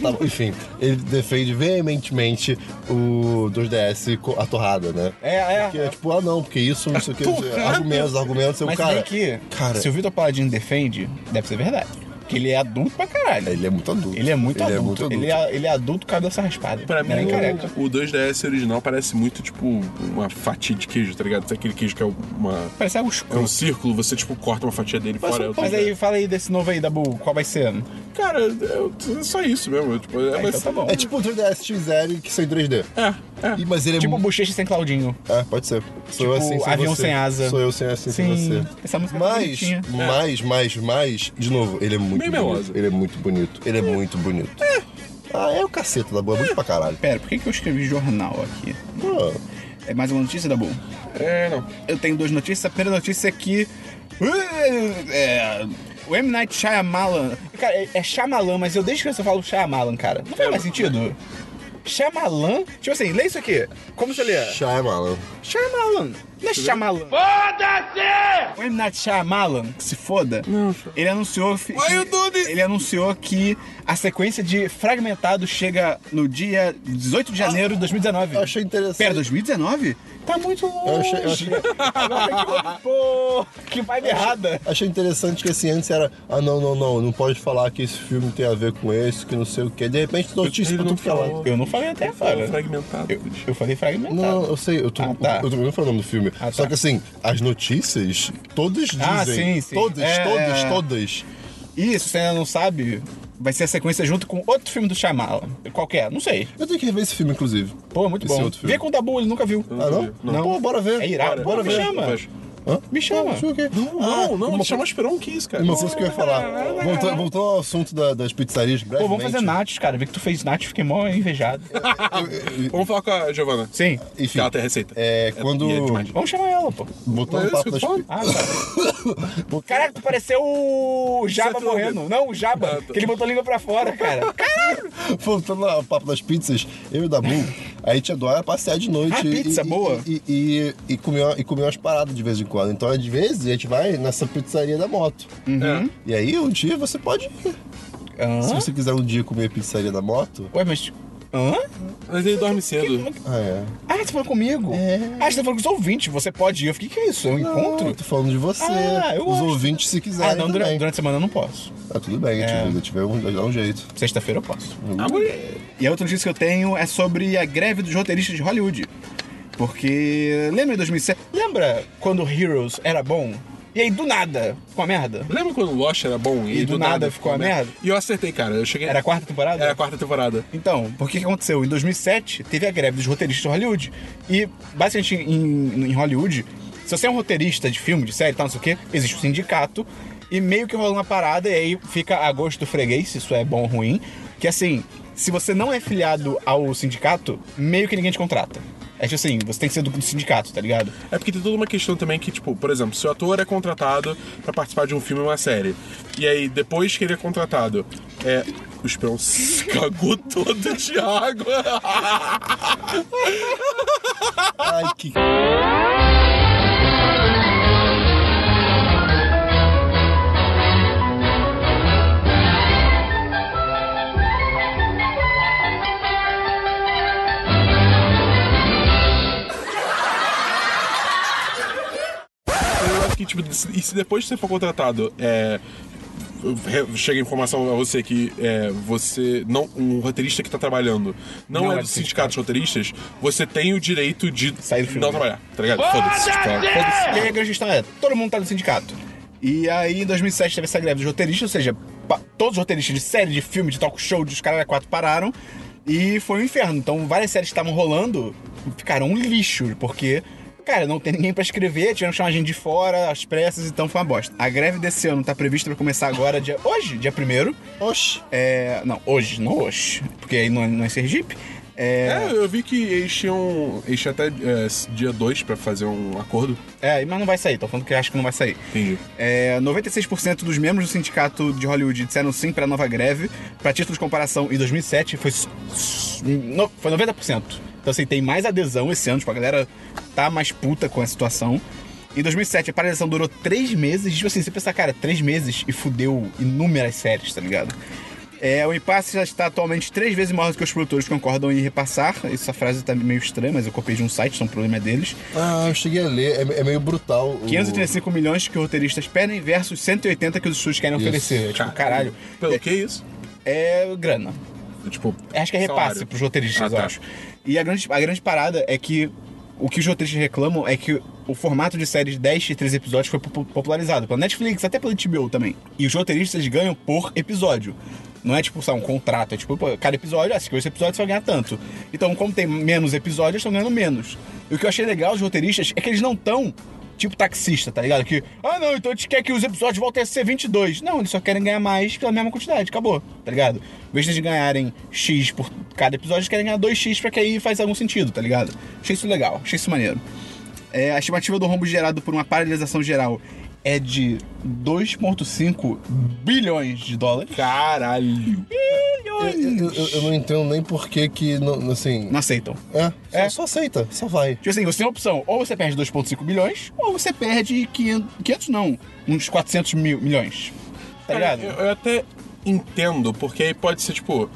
Tá bom, enfim, ele defende veementemente o 2DS co- a torrada, né? É, é. Porque é tipo, ah não, porque isso, não sei o que, argumentos, argumentos, eu, Mas cara... que, cara- se o Vitor Paladino defende, deve ser verdade. Porque ele é adulto pra caralho. Ele é muito adulto. Ele é muito Ele é adulto. muito adulto. Ele, é, ele é adulto cabeça raspada. Pra é mim, nem careca. o, o 2DS original parece muito tipo uma fatia de queijo, tá ligado? Sabe aquele queijo que é uma. Parece algo É um escuro. círculo, você tipo corta uma fatia dele fora. é o Mas 2DS. aí, fala aí desse novo aí, Dabu. Qual vai ser? Cara, é é só isso mesmo. Tipo, é, vai então tá bom. É tipo o 3DS XL que sem 3D. É, é. E, mas ele é Tipo muito... bochecha sem Claudinho. É, pode ser. Sou eu Tipo, assim sem avião você. sem asa. Sou eu sem assim sem Sim. você. Essa música é Mas, bonitinha. mais, mais, mais, de novo, ele é muito Bem bonito. Ele é muito bonito. Ele é muito bonito. Ah, é o caceta da boa, é muito pra caralho. Pera, por que, que eu escrevi jornal aqui? Ah, É mais uma notícia, Dabu? É, não. Eu tenho duas notícias. A primeira notícia é que. É, o M. Night Shyamalan. Cara, é, é Shyamalan, mas eu desde que eu falo Shyamalan, cara. Não faz mais sentido? Shyamalan? Tipo assim, lê isso aqui. Como você lê? Shyamalan. Shyamalan. Não é Shyamalan. Foda-se! O M. Night Shyamalan, que se foda, ele anunciou... this? Ele anunciou que a sequência de Fragmentado chega no dia 18 de janeiro de 2019. Eu achei interessante. Pera, 2019? Tá muito longe. Eu achei- eu achei- Agora, que- Pô, que vibe errada. Achei interessante que assim, antes era, ah não, não, não, não pode falar que esse filme tem a ver com esse, que não sei o que. De repente, notícia pra não tudo que falou. Eu não falei até Fala agora. fragmentado. Eu, eu falei fragmentado. Não, eu sei, eu tô, Ah, tá. eu tô não falando o nome do filme. Ah, Só tá. que assim, as notícias, todas dizem. Ah, sim, sim. Todas, É, todas, é. todas. E se você ainda não sabe, vai ser a sequência junto com outro filme do Shyamalan. Qual que é? Não sei. Eu tenho que rever esse filme, inclusive. Pô, muito Esse bom. outro filme. Vê com o Dabu, ele nunca viu. Ah, não? Não. Pô, bora ver. É irado. Bora, Me ver. chama. Hã? Me chama. Quê? Não, não, não, uma ele chama Esperão que isso, cara. Uma coisa que eu ia falar. Voltando, voltando ao assunto da- das pizzarias, Pô, brevemente. vamos fazer nachos, cara. Vê que tu fez nachos, fiquei mó invejado. Vamos falar com a Giovana. Sim. Que Enfim, ela tem a receita. é, quando... E é. Vamos chamar ela, pô. Mas ao é papo das que. Ah, tá. Caraca, tu pareceu o Jaba Seth morrendo. Não, o Jaba. Ah, tá. Que ele botou a língua pra fora, cara. Voltando ao papo das pizzas, eu e o Dabu, a gente adora passear de noite. Ah, e- pizza e, boa. E, e, e, comer, e comer umas paradas de vez em quando. Então, às vezes, a gente vai nessa pizzaria da moto. É. E aí, um dia você pode ir. Se Hã? você quiser um dia comer pizzaria da moto. Ué, mas... Hã? Mas ele dorme cedo. Ah, é. Ah, você falou comigo? É. Ah, você tá falando com os ouvintes. Você pode ir. Eu fiquei, que é isso? É um Não, encontro? eu tô falando de você. Ah, eu Os gosto. ouvintes, se quiserem. Ah, não, durante, durante a semana eu não posso. Ah, tudo bem, É. gente tiver um, dá um jeito. Sexta-feira eu posso. Ah. E a outra notícia que eu tenho é sobre a greve dos roteiristas de Hollywood. Porque lembra em 2007? Lembra quando Heroes era bom? E aí do nada ficou a merda? Lembra quando o Lost era bom E do nada ficou a merda? E eu acertei, cara. Eu cheguei. Era a quarta temporada? Era a quarta temporada. Então, por que aconteceu? Em 2007, teve a greve dos roteiristas de Hollywood. E, basicamente, em, em Hollywood, se você é um roteirista de filme, de série e tal, não sei o quê, existe um sindicato. E meio que rola uma parada, e aí fica a gosto do freguês, se isso é bom ou ruim. Que assim, se você não é filiado ao sindicato, meio que ninguém te contrata. É tipo assim, você tem que ser do, do sindicato, tá ligado? É porque tem toda uma questão também que, tipo, por exemplo, se o ator é contratado pra participar de um filme ou uma série, e aí depois que ele é contratado, é. O Esperão se cagou todo de água. Ai, que. Tipo, e se depois que você for contratado, é. Chega a informação a você que é, você. não Um roteirista que tá trabalhando não, Não é é do do sindicato de roteiristas, você tem o direito de Sair do filme. não trabalhar, tá ligado? Foda-se. Tipo, Foda-se. E aí a grande questão é, todo mundo tá no sindicato. E aí em 2007 teve essa greve dos roteiristas, ou seja, todos os roteiristas de série, de filme, de talk show, dos caras quatro pararam. E foi um inferno. Então várias séries que estavam rolando ficaram um lixo, porque, cara, não tem ninguém pra escrever, tiveram que chamar gente de fora, às pressas, então foi uma bosta. A greve desse ano tá prevista pra começar agora, dia, hoje, dia 1 Oxi. É. Não, hoje, não hoje. Porque aí não é, não é Sergipe. É, É, eu vi que eles tinham. Eles tinham até é, dia 2 pra fazer um acordo. é, mas não vai sair, tô falando que eu acho que não vai sair. Entendi. É, 96% dos membros do sindicato de Hollywood disseram sim para a nova greve. Para título de comparação, em 2007 foi, no- foi 90%. Então, assim, tem mais adesão esse ano, tipo, a galera tá mais puta com a situação. Em 2007, a paralisação durou três meses. Tipo assim, você pensa, cara, três meses e fudeu inúmeras séries, tá ligado? É, o impasse já está atualmente três vezes maior do que os produtores concordam em repassar. Essa frase tá meio estranha, mas eu copiei de um site, então o problema é deles. Ah, eu cheguei a ler. É, é meio brutal. o- 535 milhões que os roteiristas pedem versus 180 que os estúdios querem Isso. oferecer. Tipo, caralho. Pelo que isso? É grana. Tipo. Acho que é repasse salário. pros roteiristas, Ah, eu tá. acho. E a grande, a grande parada é que o que os roteiristas reclamam é que o formato de séries de 10 e 13 episódios foi po- popularizado pela Netflix, até pela HBO também. E os roteiristas ganham por episódio. Não é tipo, sabe, um contrato, é tipo, pô, cada episódio, ah, se esse episódio você vai ganhar tanto. Então, como tem menos episódios, eles estão ganhando menos. E o que eu achei legal dos roteiristas é que eles não estão tipo taxista, tá ligado? Que, ah não, então a gente quer que os episódios voltem a ser 22. Não, eles só querem ganhar mais pela mesma quantidade, acabou, tá ligado? Em vez de ganharem X por cada episódio, eles querem ganhar 2X pra que aí faz algum sentido, tá ligado? Achei isso legal, achei isso maneiro. É, a estimativa do rombo gerado por uma paralisação geral é de 2,5 bilhões de dólares. Caralho. Eu, eu- eu- eu não entendo nem por que que, não, assim... Não aceitam. É, só, É. só aceita, só vai. Tipo assim, você tem a opção, ou você perde 2,5 bilhões, ou você perde 500, 500 não, uns 400 mil, milhões. Tá ligado? eu, eu até entendo, porque aí pode ser tipo.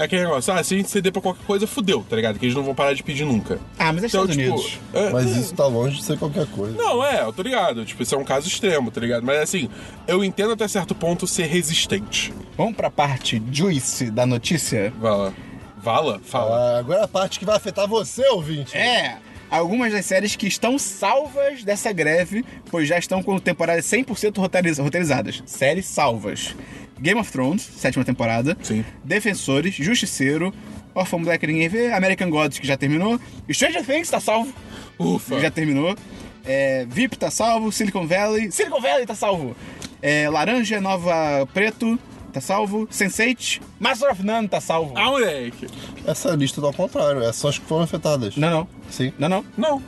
É aquele negócio, ah, se a gente ceder pra qualquer coisa, fudeu, tá ligado? Que eles não vão parar de pedir nunca. Ah, mas é Então, Estados tipo. Unidos. é- Mas isso tá longe de ser qualquer coisa. Não, é, eu tô ligado. Tipo, isso é um caso extremo, tá ligado? Mas assim, eu entendo até certo ponto ser resistente. Vamos pra parte juice da notícia? Vala. Vala? Fala. Ah, agora a parte que vai afetar você, ouvinte. É! Algumas das séries que estão salvas dessa greve, pois já estão com temporadas 100% roteiriz- roteirizadas. Séries salvas. Game of Thrones, sétima temporada. Sim. Defensores, Justiceiro, Orphan Black ninguém vê, American Gods que já terminou. Stranger Things tá salvo, Ufa. que já terminou. É, VIP tá salvo, Silicon Valley. Silicon Valley tá salvo. É, Laranja, Nova Preto, tá salvo. Sense8, Master of None tá salvo. Ah, moleque. Essa lista tá ao contrário, essas são as que foram afetadas. Não, não. Sim. Não, não. Não.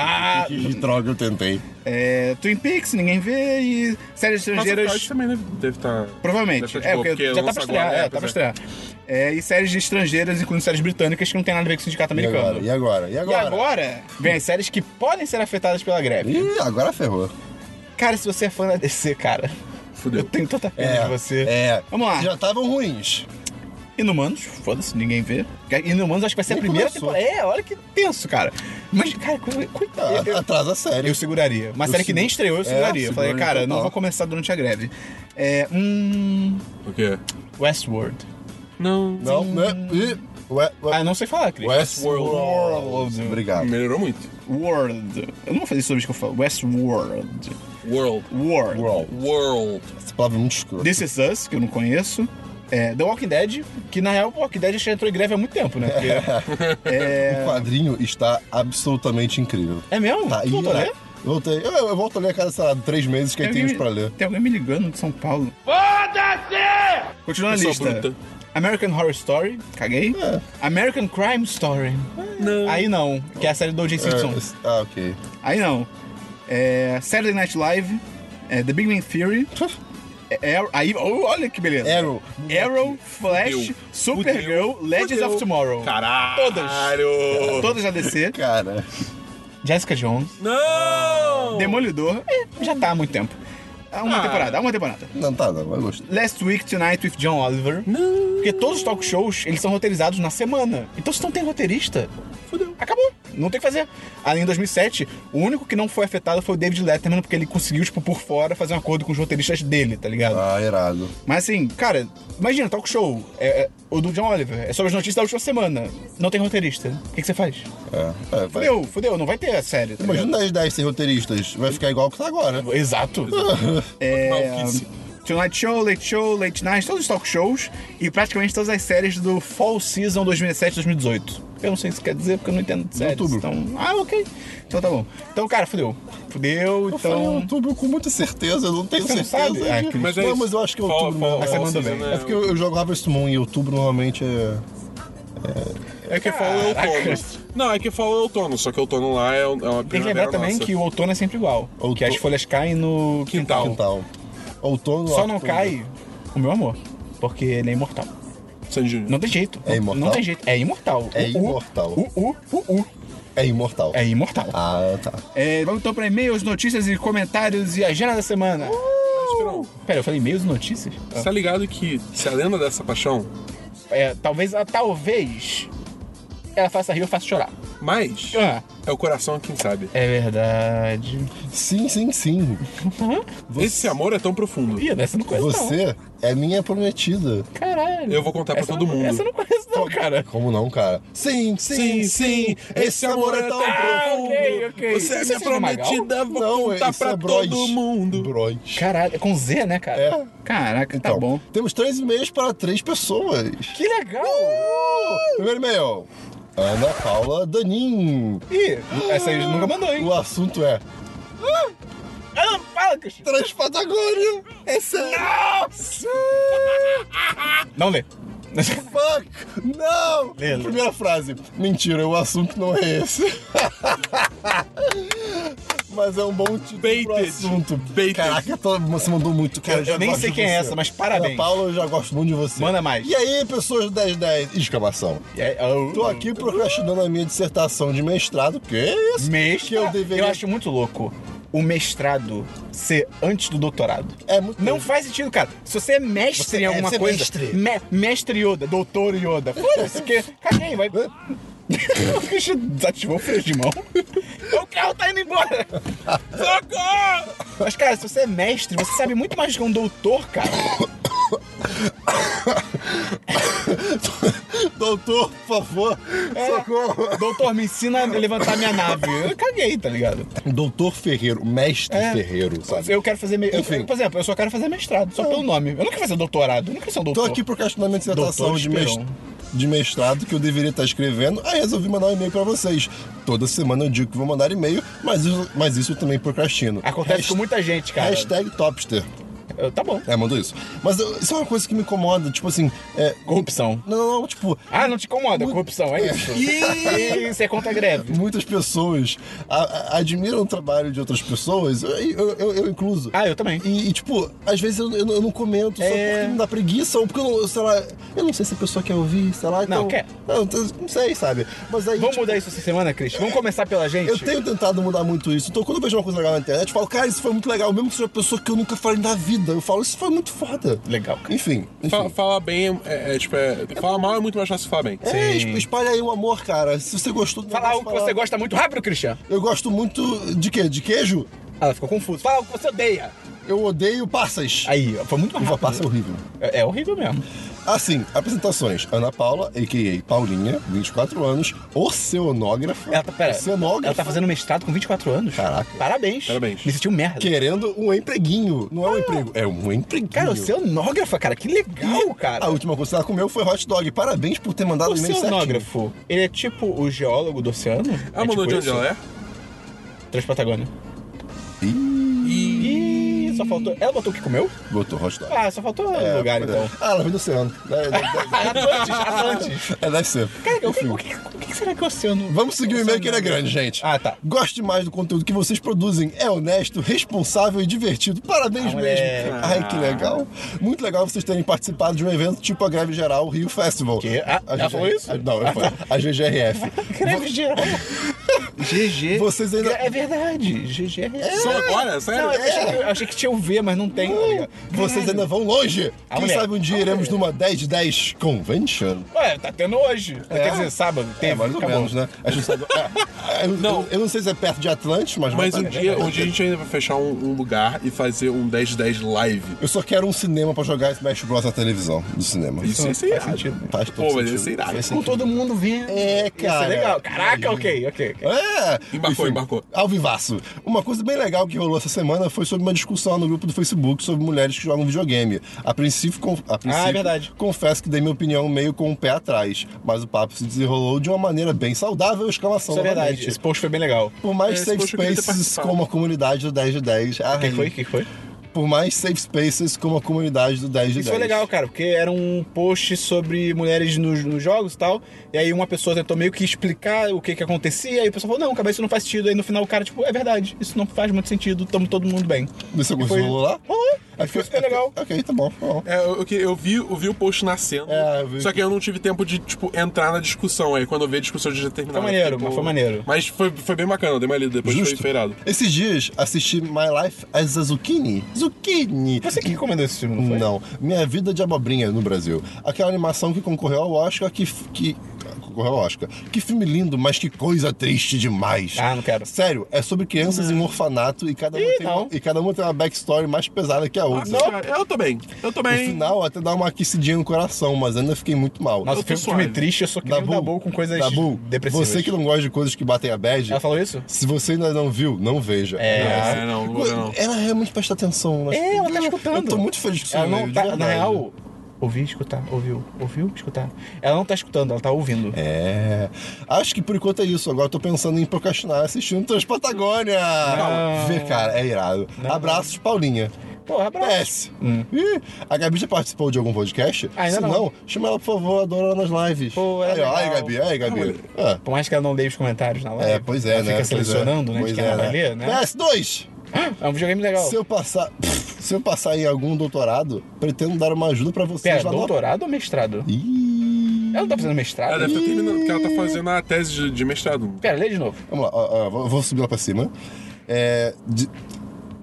Ah, Que droga, eu tentei. é, Twin Peaks, ninguém vê, e séries Mas estrangeiras. também deve, deve estar. Provavelmente. Deve estar de É, boa, porque, já tá pra estrear. agora, é, é, tá pra pois estrear. É, e séries estrangeiras, incluindo séries britânicas, que não tem nada a ver com o sindicato E americano. agora? E agora? E E agora? agora, vem as séries que podem ser afetadas pela greve. Ih, agora ferrou. Cara, se você é fã da DC, cara, Fudeu. eu tenho tanta pena É, de você. É. Vamos lá. Já estavam ruins. Inumanos, foda-se, ninguém vê. Inumanos acho que vai ser Nem a primeira começou. temporada. É, olha que tenso, cara. Mas, cara, co- coitado. Ah, Atrasa a série. eu seguraria. Uma Eu série que nem estreou, eu É, seguraria. eu falei, cara, não vou começar durante a greve. É, hum. O quê? Westworld. Não. Não, né? Ué, ué. Ah, não sei falar, Cris. Westworld. World. Obrigado. Melhorou muito. World. Eu não vou fazer isso sobre isso que eu falo. Westworld. World. World. World. World. Essa palavra é muito escrota. This Is Us, que eu não conheço. É, The Walking Dead, que na real o Walking Dead já entrou em greve há muito tempo, né? Porque- O quadrinho está absolutamente incrível. é mesmo? Tá, Tu voltou a ler? Eu voltei. Eu, eu volto a ler a cada, sei lá, três meses que aí tem uns pra ler. Tem alguém me ligando de São Paulo. Foda-se! Continuando a Pessoa lista. bruta. American Horror Story, caguei. American Crime Story. Não. Aí não, que é a série do O.J. Simpson. É, ah, ok. Aí não. É, Saturday Night Live, é, The Big Bang Theory. Arrow, aí, oh, olha que beleza. Arrow. Arrow, Flash, Fudeu. Supergirl, Fudeu. Legends Fudeu. of Tomorrow. Caralho! Todas. Todas da DC. Cara. Jessica Jones. Não! Demolidor. É, já tá há muito tempo. Há uma Ah. temporada, há uma temporada. Não tá, não, eu gostei. Last Week Tonight with John Oliver. Não. Porque todos os talk shows, eles são roteirizados na semana. Então se não tem roteirista, fodeu. Acabou. Não tem o que fazer. Além em 2007, o único que não foi afetado foi o David Letterman, porque ele conseguiu, tipo, por fora, fazer um acordo com os roteiristas dele, tá ligado? Ah, irado. Mas assim, cara, imagina, talk show, é, é, o do John Oliver, é sobre as notícias da última semana. Não tem roteirista. O que, que você faz? É, é. Fudeu, fudeu, não vai ter a série. Tá ligado? Imagina 10 10 sem roteiristas. Vai ficar igual que tá agora. Exato. é. Tonight Show, Late Show, Late Night, todos os talk shows e praticamente todas as séries do Fall Season 2017-2018. Eu não sei se quer dizer porque eu não entendo de séries. Outubro. Então, ah, ok. Então tá bom. Então, cara, fudeu. Fudeu, Eu falei então. outubro com muita certeza, eu não tenho Você não certeza. sabe? Ah, de- Cris. Mas é não, isso. mas eu acho que é Fall- outubro fall-. Mas fall mandou season bem. É porque eu, eu jogo Harvest Moon e outubro normalmente é. É que fall é outono. Não, é que fall é outono, só que outono lá é, é uma Tem que lembrar também nossa. que o outono é sempre igual. Outono- Que as folhas caem no quintal. Quintal. Outono. Só não outono. cai o meu amor. Porque ele é imortal. Sandy Júnior. Não tem jeito. É imortal? Não tem jeito. É imortal. É o- imortal. O, o, o, o. É imortal. É imortal. Ah, tá. É, vamos então para e-mails, notícias e comentários e agenda da semana. Esperão, Pera, eu falei e-mails e notícias? você tá ligado que se a lenda dessa paixão, É, talvez, ah, talvez ela faça rir ou faça chorar. mas Ah, é o coração quem sabe. é verdade. Sim, sim, sim. Esse amor é tão profundo. Ih, dessa eu não conheço Você é minha prometida. Caralho. Eu vou contar pra Essa todo não- mundo. Essa eu não conheço não, cara. Como não, cara? Sim, sim, sim. Esse amor é tão Ah, profundo. ok, ok. Você é minha é Magal? prometida, vou Não, contar pra é Bros. todo mundo. Bros. Caralho, é com Z, né, cara? É. Caraca, tá Então, bom. Temos três e-mails para três pessoas. Que legal! Primeiro e-mail. Ana Paula Danin. Ih, essa aí nunca mandou, hein? O assunto é Ah, Cristian. Transpatagônia. É sério. Não lê. Fuck! Não! Lê. Primeira frase. Mentira, o assunto não é esse. Mas é um bom título pro Baited. assunto. Baited. Caraca, tô- você mandou muito, cara. Eu- já eu nem sei quem é essa, mas parabéns. Ana Paula, eu já gosto muito de você. Manda mais. E aí, pessoas do 1010? Exclamação. Aí, oh, Tô aqui procrastinando a minha dissertação de mestrado. Que isso? Mestre, Que eu deveria... eu acho muito louco o mestrado ser antes do doutorado. É muito Não faz sentido, cara. Se você é mestre Você em é- alguma é coisa. mestre. me- mestre Yoda, doutor Yoda. Foda-se, que. Caguei, vai. o Christian desativou o freio de mão. o carro tá indo embora. Socorro! Mas, cara, se você é mestre, você sabe muito mais do que um doutor, cara. Doutor, por favor, É. socorro. Doutor, me ensina a levantar minha nave. Eu caguei, tá ligado? Doutor Ferreiro, mestre É. Ferreiro, sabe? Eu quero fazer. Me... eu- por exemplo, eu só quero fazer mestrado, só pelo nome. Eu não quero fazer doutorado, eu não quero ser um Tô doutor. aqui procrastinando a minha dissertação de, mes- Esperon. de mestrado que eu deveria estar escrevendo. Aí resolvi mandar um e-mail pra vocês. Toda semana eu digo que vou mandar e-mail, mas isso, mas isso eu também procrastino. Acontece Hasht- com muita gente, cara. Hashtag Topster. Eu- Tá bom. É, mandou isso. Mas eu- isso é uma coisa que me incomoda, tipo assim. É, Corrupção. não, tipo. Ah, não te incomoda, corrupção, é isso? Isso é contra greve. Muitas pessoas a- a- admiram o trabalho de outras pessoas, eu, eu, eu- incluso. Ah, eu também. E, e, tipo, às vezes eu, eu não- comento só É. porque me dá preguiça ou porque eu não, sei lá, eu não sei se a pessoa quer ouvir, sei lá. Então, Não, quer. Não, não sei, sabe? Mas aí. Vamos tipo, mudar isso essa semana, Cris? Vamos começar pela gente? Eu tenho tentado mudar muito isso. Então, quando eu vejo uma coisa legal na internet, eu falo, cara, isso foi muito legal, mesmo que seja uma pessoa que eu nunca falei na vida. Eu falo, isso foi muito foda. Legal, cara. Enfim. enfim. Fa- Falar bem é, é, tipo, é, falar mal é muito mais fácil que falar bem. É, Sim. esp- espalha aí o amor, cara. Se você gostou do Fala negócio, algo que você gosta muito rápido, Christian. Eu gosto muito de quê? De queijo? Ela ficou confusa. Fala algo que você odeia. Eu odeio passas. Aí, foi muito mais Uva rápido. passa é horrível. É, é horrível mesmo. Assim, apresentações. Ana Paula, a.k.a. Paulinha, 24 anos, oceanógrafa. Ela tá, pera, Oceanógrafa. ela tá fazendo mestrado com 24 anos. Caraca. Parabéns. Parabéns. Me sentiu merda. Querendo um empreguinho. Não é um emprego, é um empreguinho. Cara, oceanógrafa, cara, que legal, cara. A última coisa que ela comeu foi hot dog. Parabéns por ter mandado o e-mail certinho. Oceanógrafo, ele é tipo o geólogo do oceano? Ela é mandou tipo de onde ela é? Transpatagônia. E... Só faltou. Ela botou o que comeu? Botou hot dog. Ah, só faltou É, lugar então. Ah, ela vem do oceano. É, Atlantis, Atlantis. é, deve ser. Cara, o que, o que, o que será que é o oceano? Vamos seguir o e-mail que ele é grande, gente. Ah, tá. Gosto demais do conteúdo que vocês produzem. É honesto, responsável e divertido. Parabéns Ah, mesmo. Ai, que legal. Muito legal vocês terem participado de um evento tipo a Greve Geral Rio Festival. Quê? Ah, a falou isso? a- Não. A GGRF. Greve geral. GG. Vocês ainda- É verdade. GG é Só agora? Sério? Não, eu achei, que, eu achei que tinha o V, mas não tem. tá ligado? Vocês ainda vão longe. A Quem mulher. sabe um dia A iremos mulher. numa 10 de 10 convention. Ué, tá tendo hoje. Quer dizer, sábado. Teve, É, mais ou menos, né? A gente sabe. é, eu, Não. eu, eu não sei se é perto de Atlantis, mas Mas vai um dia, um dia a gente ainda vai fechar um, um lugar e fazer um 10 de 10 live. Eu só quero um cinema pra jogar Smash Bros na televisão do cinema. Isso ser faz irado. sentido. Faz todo Pô, mas sentido. ia ser irado. Com todo mundo vendo. É, Ia cara. ser legal. Caraca, ok, ok. ok. É. Embarcou, Enfim, embarcou. Ao vivaço. Uma coisa bem legal que rolou essa semana foi sobre uma discussão no grupo do Facebook sobre mulheres que jogam videogame. A princípio, com- a princípio é verdade. confesso que dei minha opinião meio com o pé atrás, mas o papo se desenrolou de uma maneira bem saudável, exclamação Isso é verdade. novamente. Esse post foi bem legal. Por mais É, esse safe spaces como a comunidade do 10 de 10. O Ai, que foi? O que foi? Por mais safe spaces como a comunidade do 10 de Isso 10. foi legal, cara, porque era um post sobre mulheres nos, nos jogos e tal. E aí uma pessoa tentou meio que explicar o que que acontecia. E o pessoal falou, não, cara, isso não faz sentido. Aí no final o cara, tipo, é verdade, isso não faz muito sentido, tamo todo mundo bem. E foi- rolou lá? Rolou. É Foi super legal. Ok, tá bom. tá bom. É, eu, eu, vi, eu vi o post nascendo, É, eu vi. só que eu não tive tempo de, tipo, entrar na discussão. Aí quando eu vi a discussão já terminava. Foi maneiro, tipo, mas foi maneiro. Mas foi, foi bem bacana, eu dei uma lida, depois Justo. foi feirado. Esses dias assisti My Life as a Zucchini. Zucchini! Você que recomendou esse filme, não foi? Não, Minha Vida de Abobrinha no Brasil. Aquela animação que concorreu ao Oscar, que. que concorreu ao Oscar. Que filme lindo, mas que coisa triste demais. Ah, não quero. Sério, é sobre crianças em um orfanato e cada, uma Ih, tem não. uma, e cada uma tem uma backstory mais pesada que a outra. Nossa, cara, eu tô bem. Eu tô No final até dá uma aquecidinha no coração, mas ainda fiquei muito mal. Nossa, Eu filme, triste, eu só queria Dabu, dar boa com coisas Dabu, depressivas. você que não gosta de coisas que batem a bad, Ela falou isso? se você ainda não viu, não veja. É, É, não, não ver, não. Ela realmente presta atenção. Mas... É, ela tá escutando. Eu tô muito feliz com isso. Ela não de tá, na real, ouvir, escutar, ouviu, ouviu, escutar. Ela não tá escutando, ela tá ouvindo. É. Acho que por enquanto é isso. Agora eu tô pensando em procrastinar assistindo Transpatagônia. Vê, cara, é irado. Abraços, Paulinha. Porra, abraço. PS. Ih, a Gabi já participou de algum podcast? Ainda Se não. não, chama ela, por favor, adoro ela nas lives. Pô, é aí, ó, aí, legal. Gabi, aí, Gabi. Ah, Por mais que ela não dê os comentários na live. É, pois é, ela né? Fica Pois selecionando, é. né? Pois de quem é, ela vai ler, né? PS2! É um videogame legal. Se eu passar. Se eu passar em algum doutorado, pretendo dar uma ajuda pra vocês Pera, lá doutorado ou mestrado? Ih. Ela não tá fazendo mestrado? Ela deve estar terminando, porque ela tá fazendo a tese de, de mestrado. Pera, lê de novo. Vamos lá, ó, ó, vou- vou subir lá pra cima. É, de-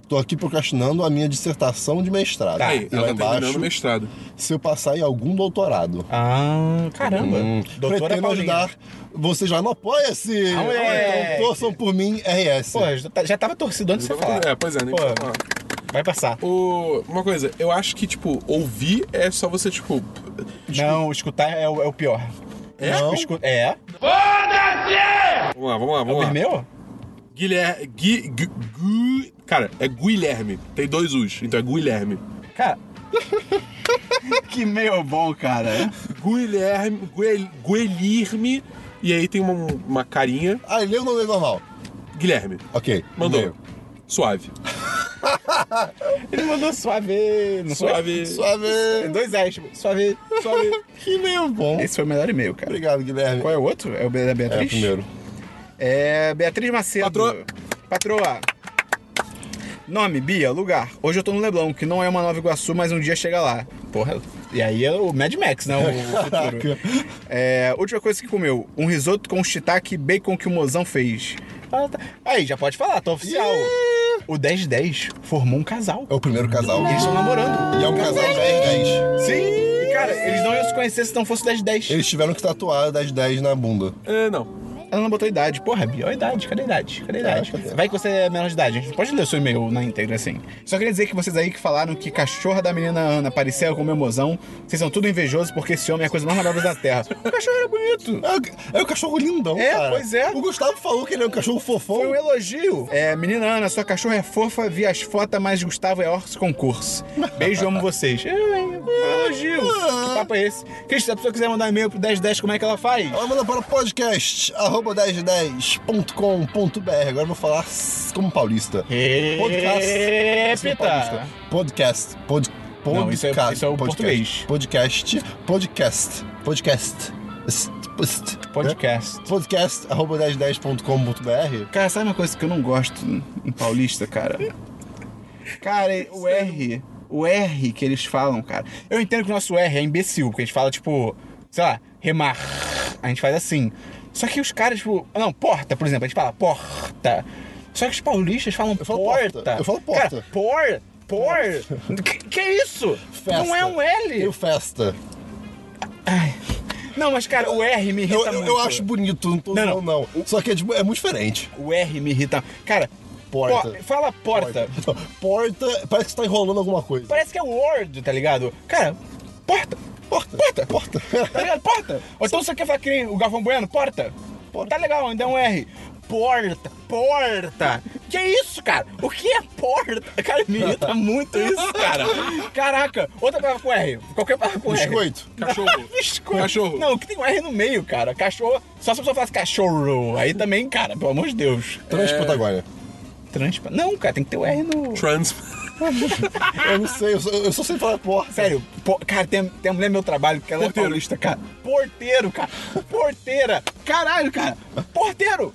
tô aqui procrastinando a minha dissertação de mestrado. Tá, Aí, e ela lá tá embaixo, mestrado. se eu passar em algum doutorado. Ah, caramba. Hum, Doutora pretendo Paulinha. ajudar vocês lá no Apoia-se! Ah, moleque! Então torçam por mim, RS. Pô, já, tá- já tava torcido antes de você falar. É, pois é, nem Pô, falar. vai passar. O, uma coisa, eu acho que, tipo, ouvir é só você, tipo. Não, escutar é o, é o pior. É? Não. Escu... É? Vamos lá, vamos lá, É o vamos lá. vermelho? Guilherme. Gui, Gu- Gu- cara, é Guilherme. Tem dois U's, então é Guilherme. Cara. que meio bom, cara. Guilherme. Guel, Guilherme. E aí tem uma, uma carinha. Ah, ele leu o nome normal. Guilherme. Ok. Mandou. Suave. Ele mandou suave. Não foi? Suave. Suave. Dois S, tipo, suave, suave. Que e-mail bom. Esse foi o melhor e-mail, cara. Obrigado, Guilherme. Qual é o outro? É o da É o Beatriz? primeiro. É Beatriz Macedo. Patroa. Patroa. Nome, Bia, lugar. Hoje eu tô no Leblon, que não é uma Nova Iguaçu, mas um dia chega lá. Porra, e aí é o Mad Max, né? O futuro. É, última coisa que comeu, um risoto com shiitake e bacon que o mozão fez. Ah, tá. Aí, já pode falar, tá oficial. O 1010 formou um casal. É o primeiro casal. Eles estão namorando. E é um casal 10-10. Sim. E, cara, eles não iam se conhecer se não fosse o 1010. Eles tiveram que tatuar 10-10 na bunda. É, não. Ela não botou idade. Porra, Bia, olha a idade. Cadê a idade? Cadê a idade? cadê? Vai que você é menor de idade. A gente pode ler o seu e-mail na íntegra, assim. Só queria dizer que vocês aí que falaram que cachorra da menina Ana parecia com o meu mozão, vocês são tudo invejosos porque esse homem é a coisa mais maravilhosa da Terra. O cachorro era bonito. É, o- é cachorro lindão, É, cara. pois é. O Gustavo falou que ele é um cachorro fofão. Foi um elogio. É, menina Ana, sua cachorra é fofa, vi as fotos, mas Gustavo é orso concurso. Beijo, amo vocês. Hein? Foi um elogio. Que papo é esse? Cris, se a pessoa quiser mandar e-mail pro 1010, como é que ela faz? Ela manda para podcast, arroba 1010.com.br. Agora eu vou falar como paulista. Podcast. Como paulista. Podcast. Pod, podcast. Não, isso é- isso é o português. Podcast. Podcast. Podcast. Est- est- Podcast. Podcast, arroba 1010.com.br. Cara, sabe uma coisa que eu não gosto em paulista, cara? Cara, o R. O R que eles falam, cara. Eu entendo que o nosso R é imbecil, porque a gente fala, tipo, sei lá, remar. A gente faz assim. Só que os caras, tipo. Não, porta, por exemplo, a gente fala porta. Só que os paulistas falam falo porta. porta. Eu falo porta. Cara, por. Por. que, que é isso? Festa. Não é um L. E o festa. Não, mas, cara, o R me irrita Eu, eu, muito. eu acho bonito, não tô Não, zoando, não. Só que é, tipo, é muito diferente. O R me irrita. Cara, Porta. po- fala porta. Porta, parece que você tá enrolando alguma coisa. Parece que é Word, tá ligado? Cara, porta. Porta. Porta. Porta. Tá ligado? Porta. Ou então você quer falar que nem o Galvão Bueno? Porta. Tá legal, ainda é um R. Porta, porta. Que isso, cara? O que é porta? Cara, me irrita muito isso, cara. Caraca. Outra palavra com R. Qualquer palavra com R. Biscoito. Cachorro. Biscoito. Cachorro. Não, que tem um R no meio, cara. Cachorro. Só se a pessoa falasse cachorro. Aí também, cara, pelo amor de Deus. Transpatagônia. Transpa. Não, cara, tem que ter o R no. Trans. Eu não sei, eu só, eu só sei falar porta. Sério, po- cara, tem, tem a mulher no meu trabalho que ela Porteiro. é paulista, cara. Porteiro, cara. Porteira. Caralho, cara. Porteiro.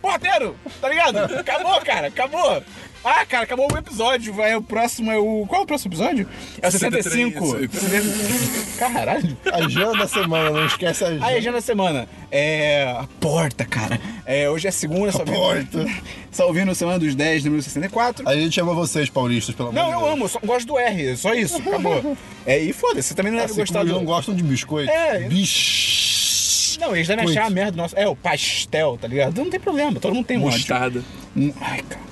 Porteiro. Tá ligado? Acabou, cara. Acabou. Ah, cara, acabou o episódio. Vai, o próximo é o. Qual é o próximo episódio? É o 65. 63. Caralho. Agenda da semana, não esquece a agenda. Aí, agenda da semana. É. A porta, cara. É, hoje é segunda, só ouvindo. porta. Só ouvindo Semana dos 10, número 64. A gente ama vocês, paulistas, pelo amor Não, de eu Deus. amo, eu só gosto do R, só isso, acabou. É, e foda-se, você também não deve Assim gostar como do. eles não gostam de biscoito. É. Bicho. Não, eles devem Coito. achar a merda do nosso. É, o pastel, tá ligado? Não tem problema, todo mundo tem um. Mostarda. Hum, Ai, cara.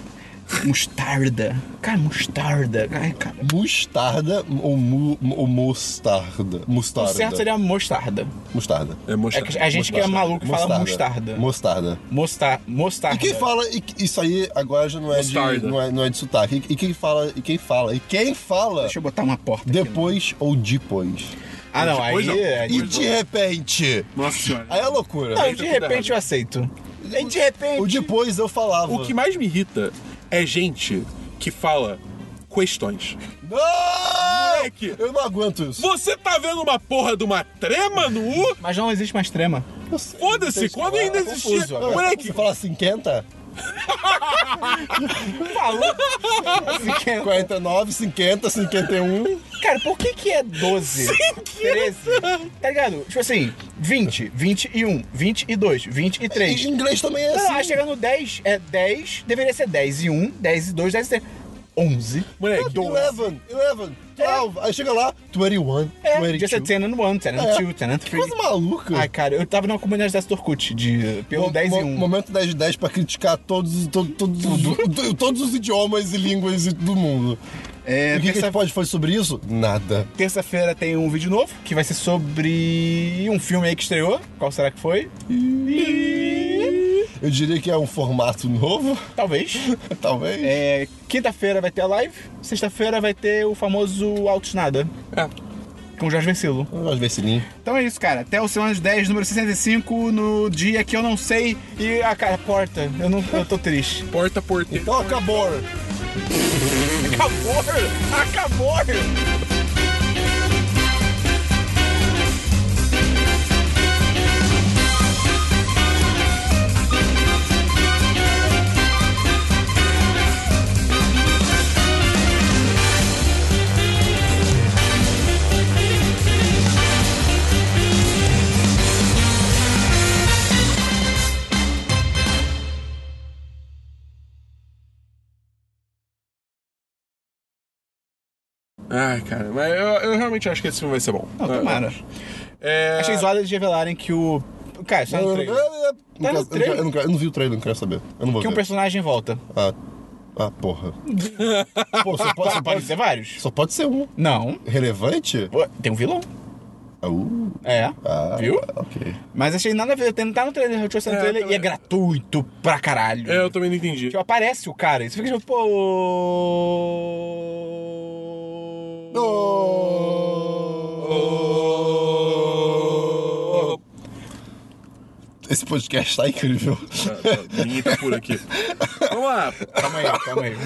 Mostarda. Cara, mostarda. Ai, cara. Mostarda ou, mu, ou mostarda? O Mostarda. certo seria mostarda. Mostarda. É É mostarda. que a gente que é maluco fala mostarda. Mostarda. Mostar, mostarda. E quem fala, e- isso aí agora já não é, de, Mostarda. não é, não é de sotaque. E, e quem fala, e quem fala, e quem fala Deixa eu botar uma porta aqui, depois ou depois. Ah, não, aí. Depois não. é- E de repente, Nossa senhora. aí é loucura. Não, de repente eu aceito. E de repente. O depois eu falava. O que mais me irrita é gente que fala questões. Não! Moleque! Eu não aguento isso. Você tá vendo uma porra de uma trema no U? Mas não existe mais trema. Foda-se, quando que ainda falar. existia. Moleque, Você fala assim, quenta? Falou. Assim que é- 49, 50, 51. Cara, por que que é 12? 13? Tá ligado? Tipo assim, 20, 21, 22, 23. Em inglês também é Não, assim. aí chega no 10, é 10, deveria ser 10 e 1, 10 e 2, 10 e 3. 11. moleque, 12. 11, 11, 12. Aí chega lá, 21, É, 22. podia ser 10 and 1, 10 and É. 2, 10 and Que 3. coisa maluca. Ai, cara, eu tava numa comunidade dessa do Orkut, de, pelo Mo- 10 e mo- 1. Momento 10 de 10 pra criticar todos, to- todos, os- todos os idiomas e línguas do mundo. É, e o que, que a terça- gente pode fazer sobre isso? Nada. Terça-feira tem um vídeo novo, que vai ser sobre um filme aí que estreou. Qual será que foi? Eu diria que é um formato novo, Talvez. talvez. É, Quinta-feira vai ter a live, sexta-feira vai ter o famoso Altos Nada, É. com o Jorge Vecilo. Vamos ver Sininho. Então é isso, cara. Até o Semana dos 10, número 65, no dia que eu não sei. E a cara, porta. Eu não eu tô triste. Porta, porteiro. Então acabou. Acabou! Acabou! Ai, cara, mas eu, eu realmente acho que esse filme vai ser bom. Não, tomara. É... Achei zoado eles revelarem que o. Cara, só no trailer. Tá no quero- eu, não trailer? eu não eu não vi o trailer, não quero saber. Eu não vou Que um ver. personagem volta. Ah, ah, porra. Pô, só pode, só Pode, ser vários? só pode ser um. Não. Relevante? Pô, Tem um vilão. Uh, É. ah, Viu? Ok. Mas achei nada a ver. Tem- Tá no trailer, eu tinha no É, trailer e também. é gratuito pra caralho. É, eu também não entendi. Tipo, aparece o cara e você fica tipo, pô. Esse podcast tá incrível. Ninguém tá por aqui. Vamos lá. Calma aí, calma aí.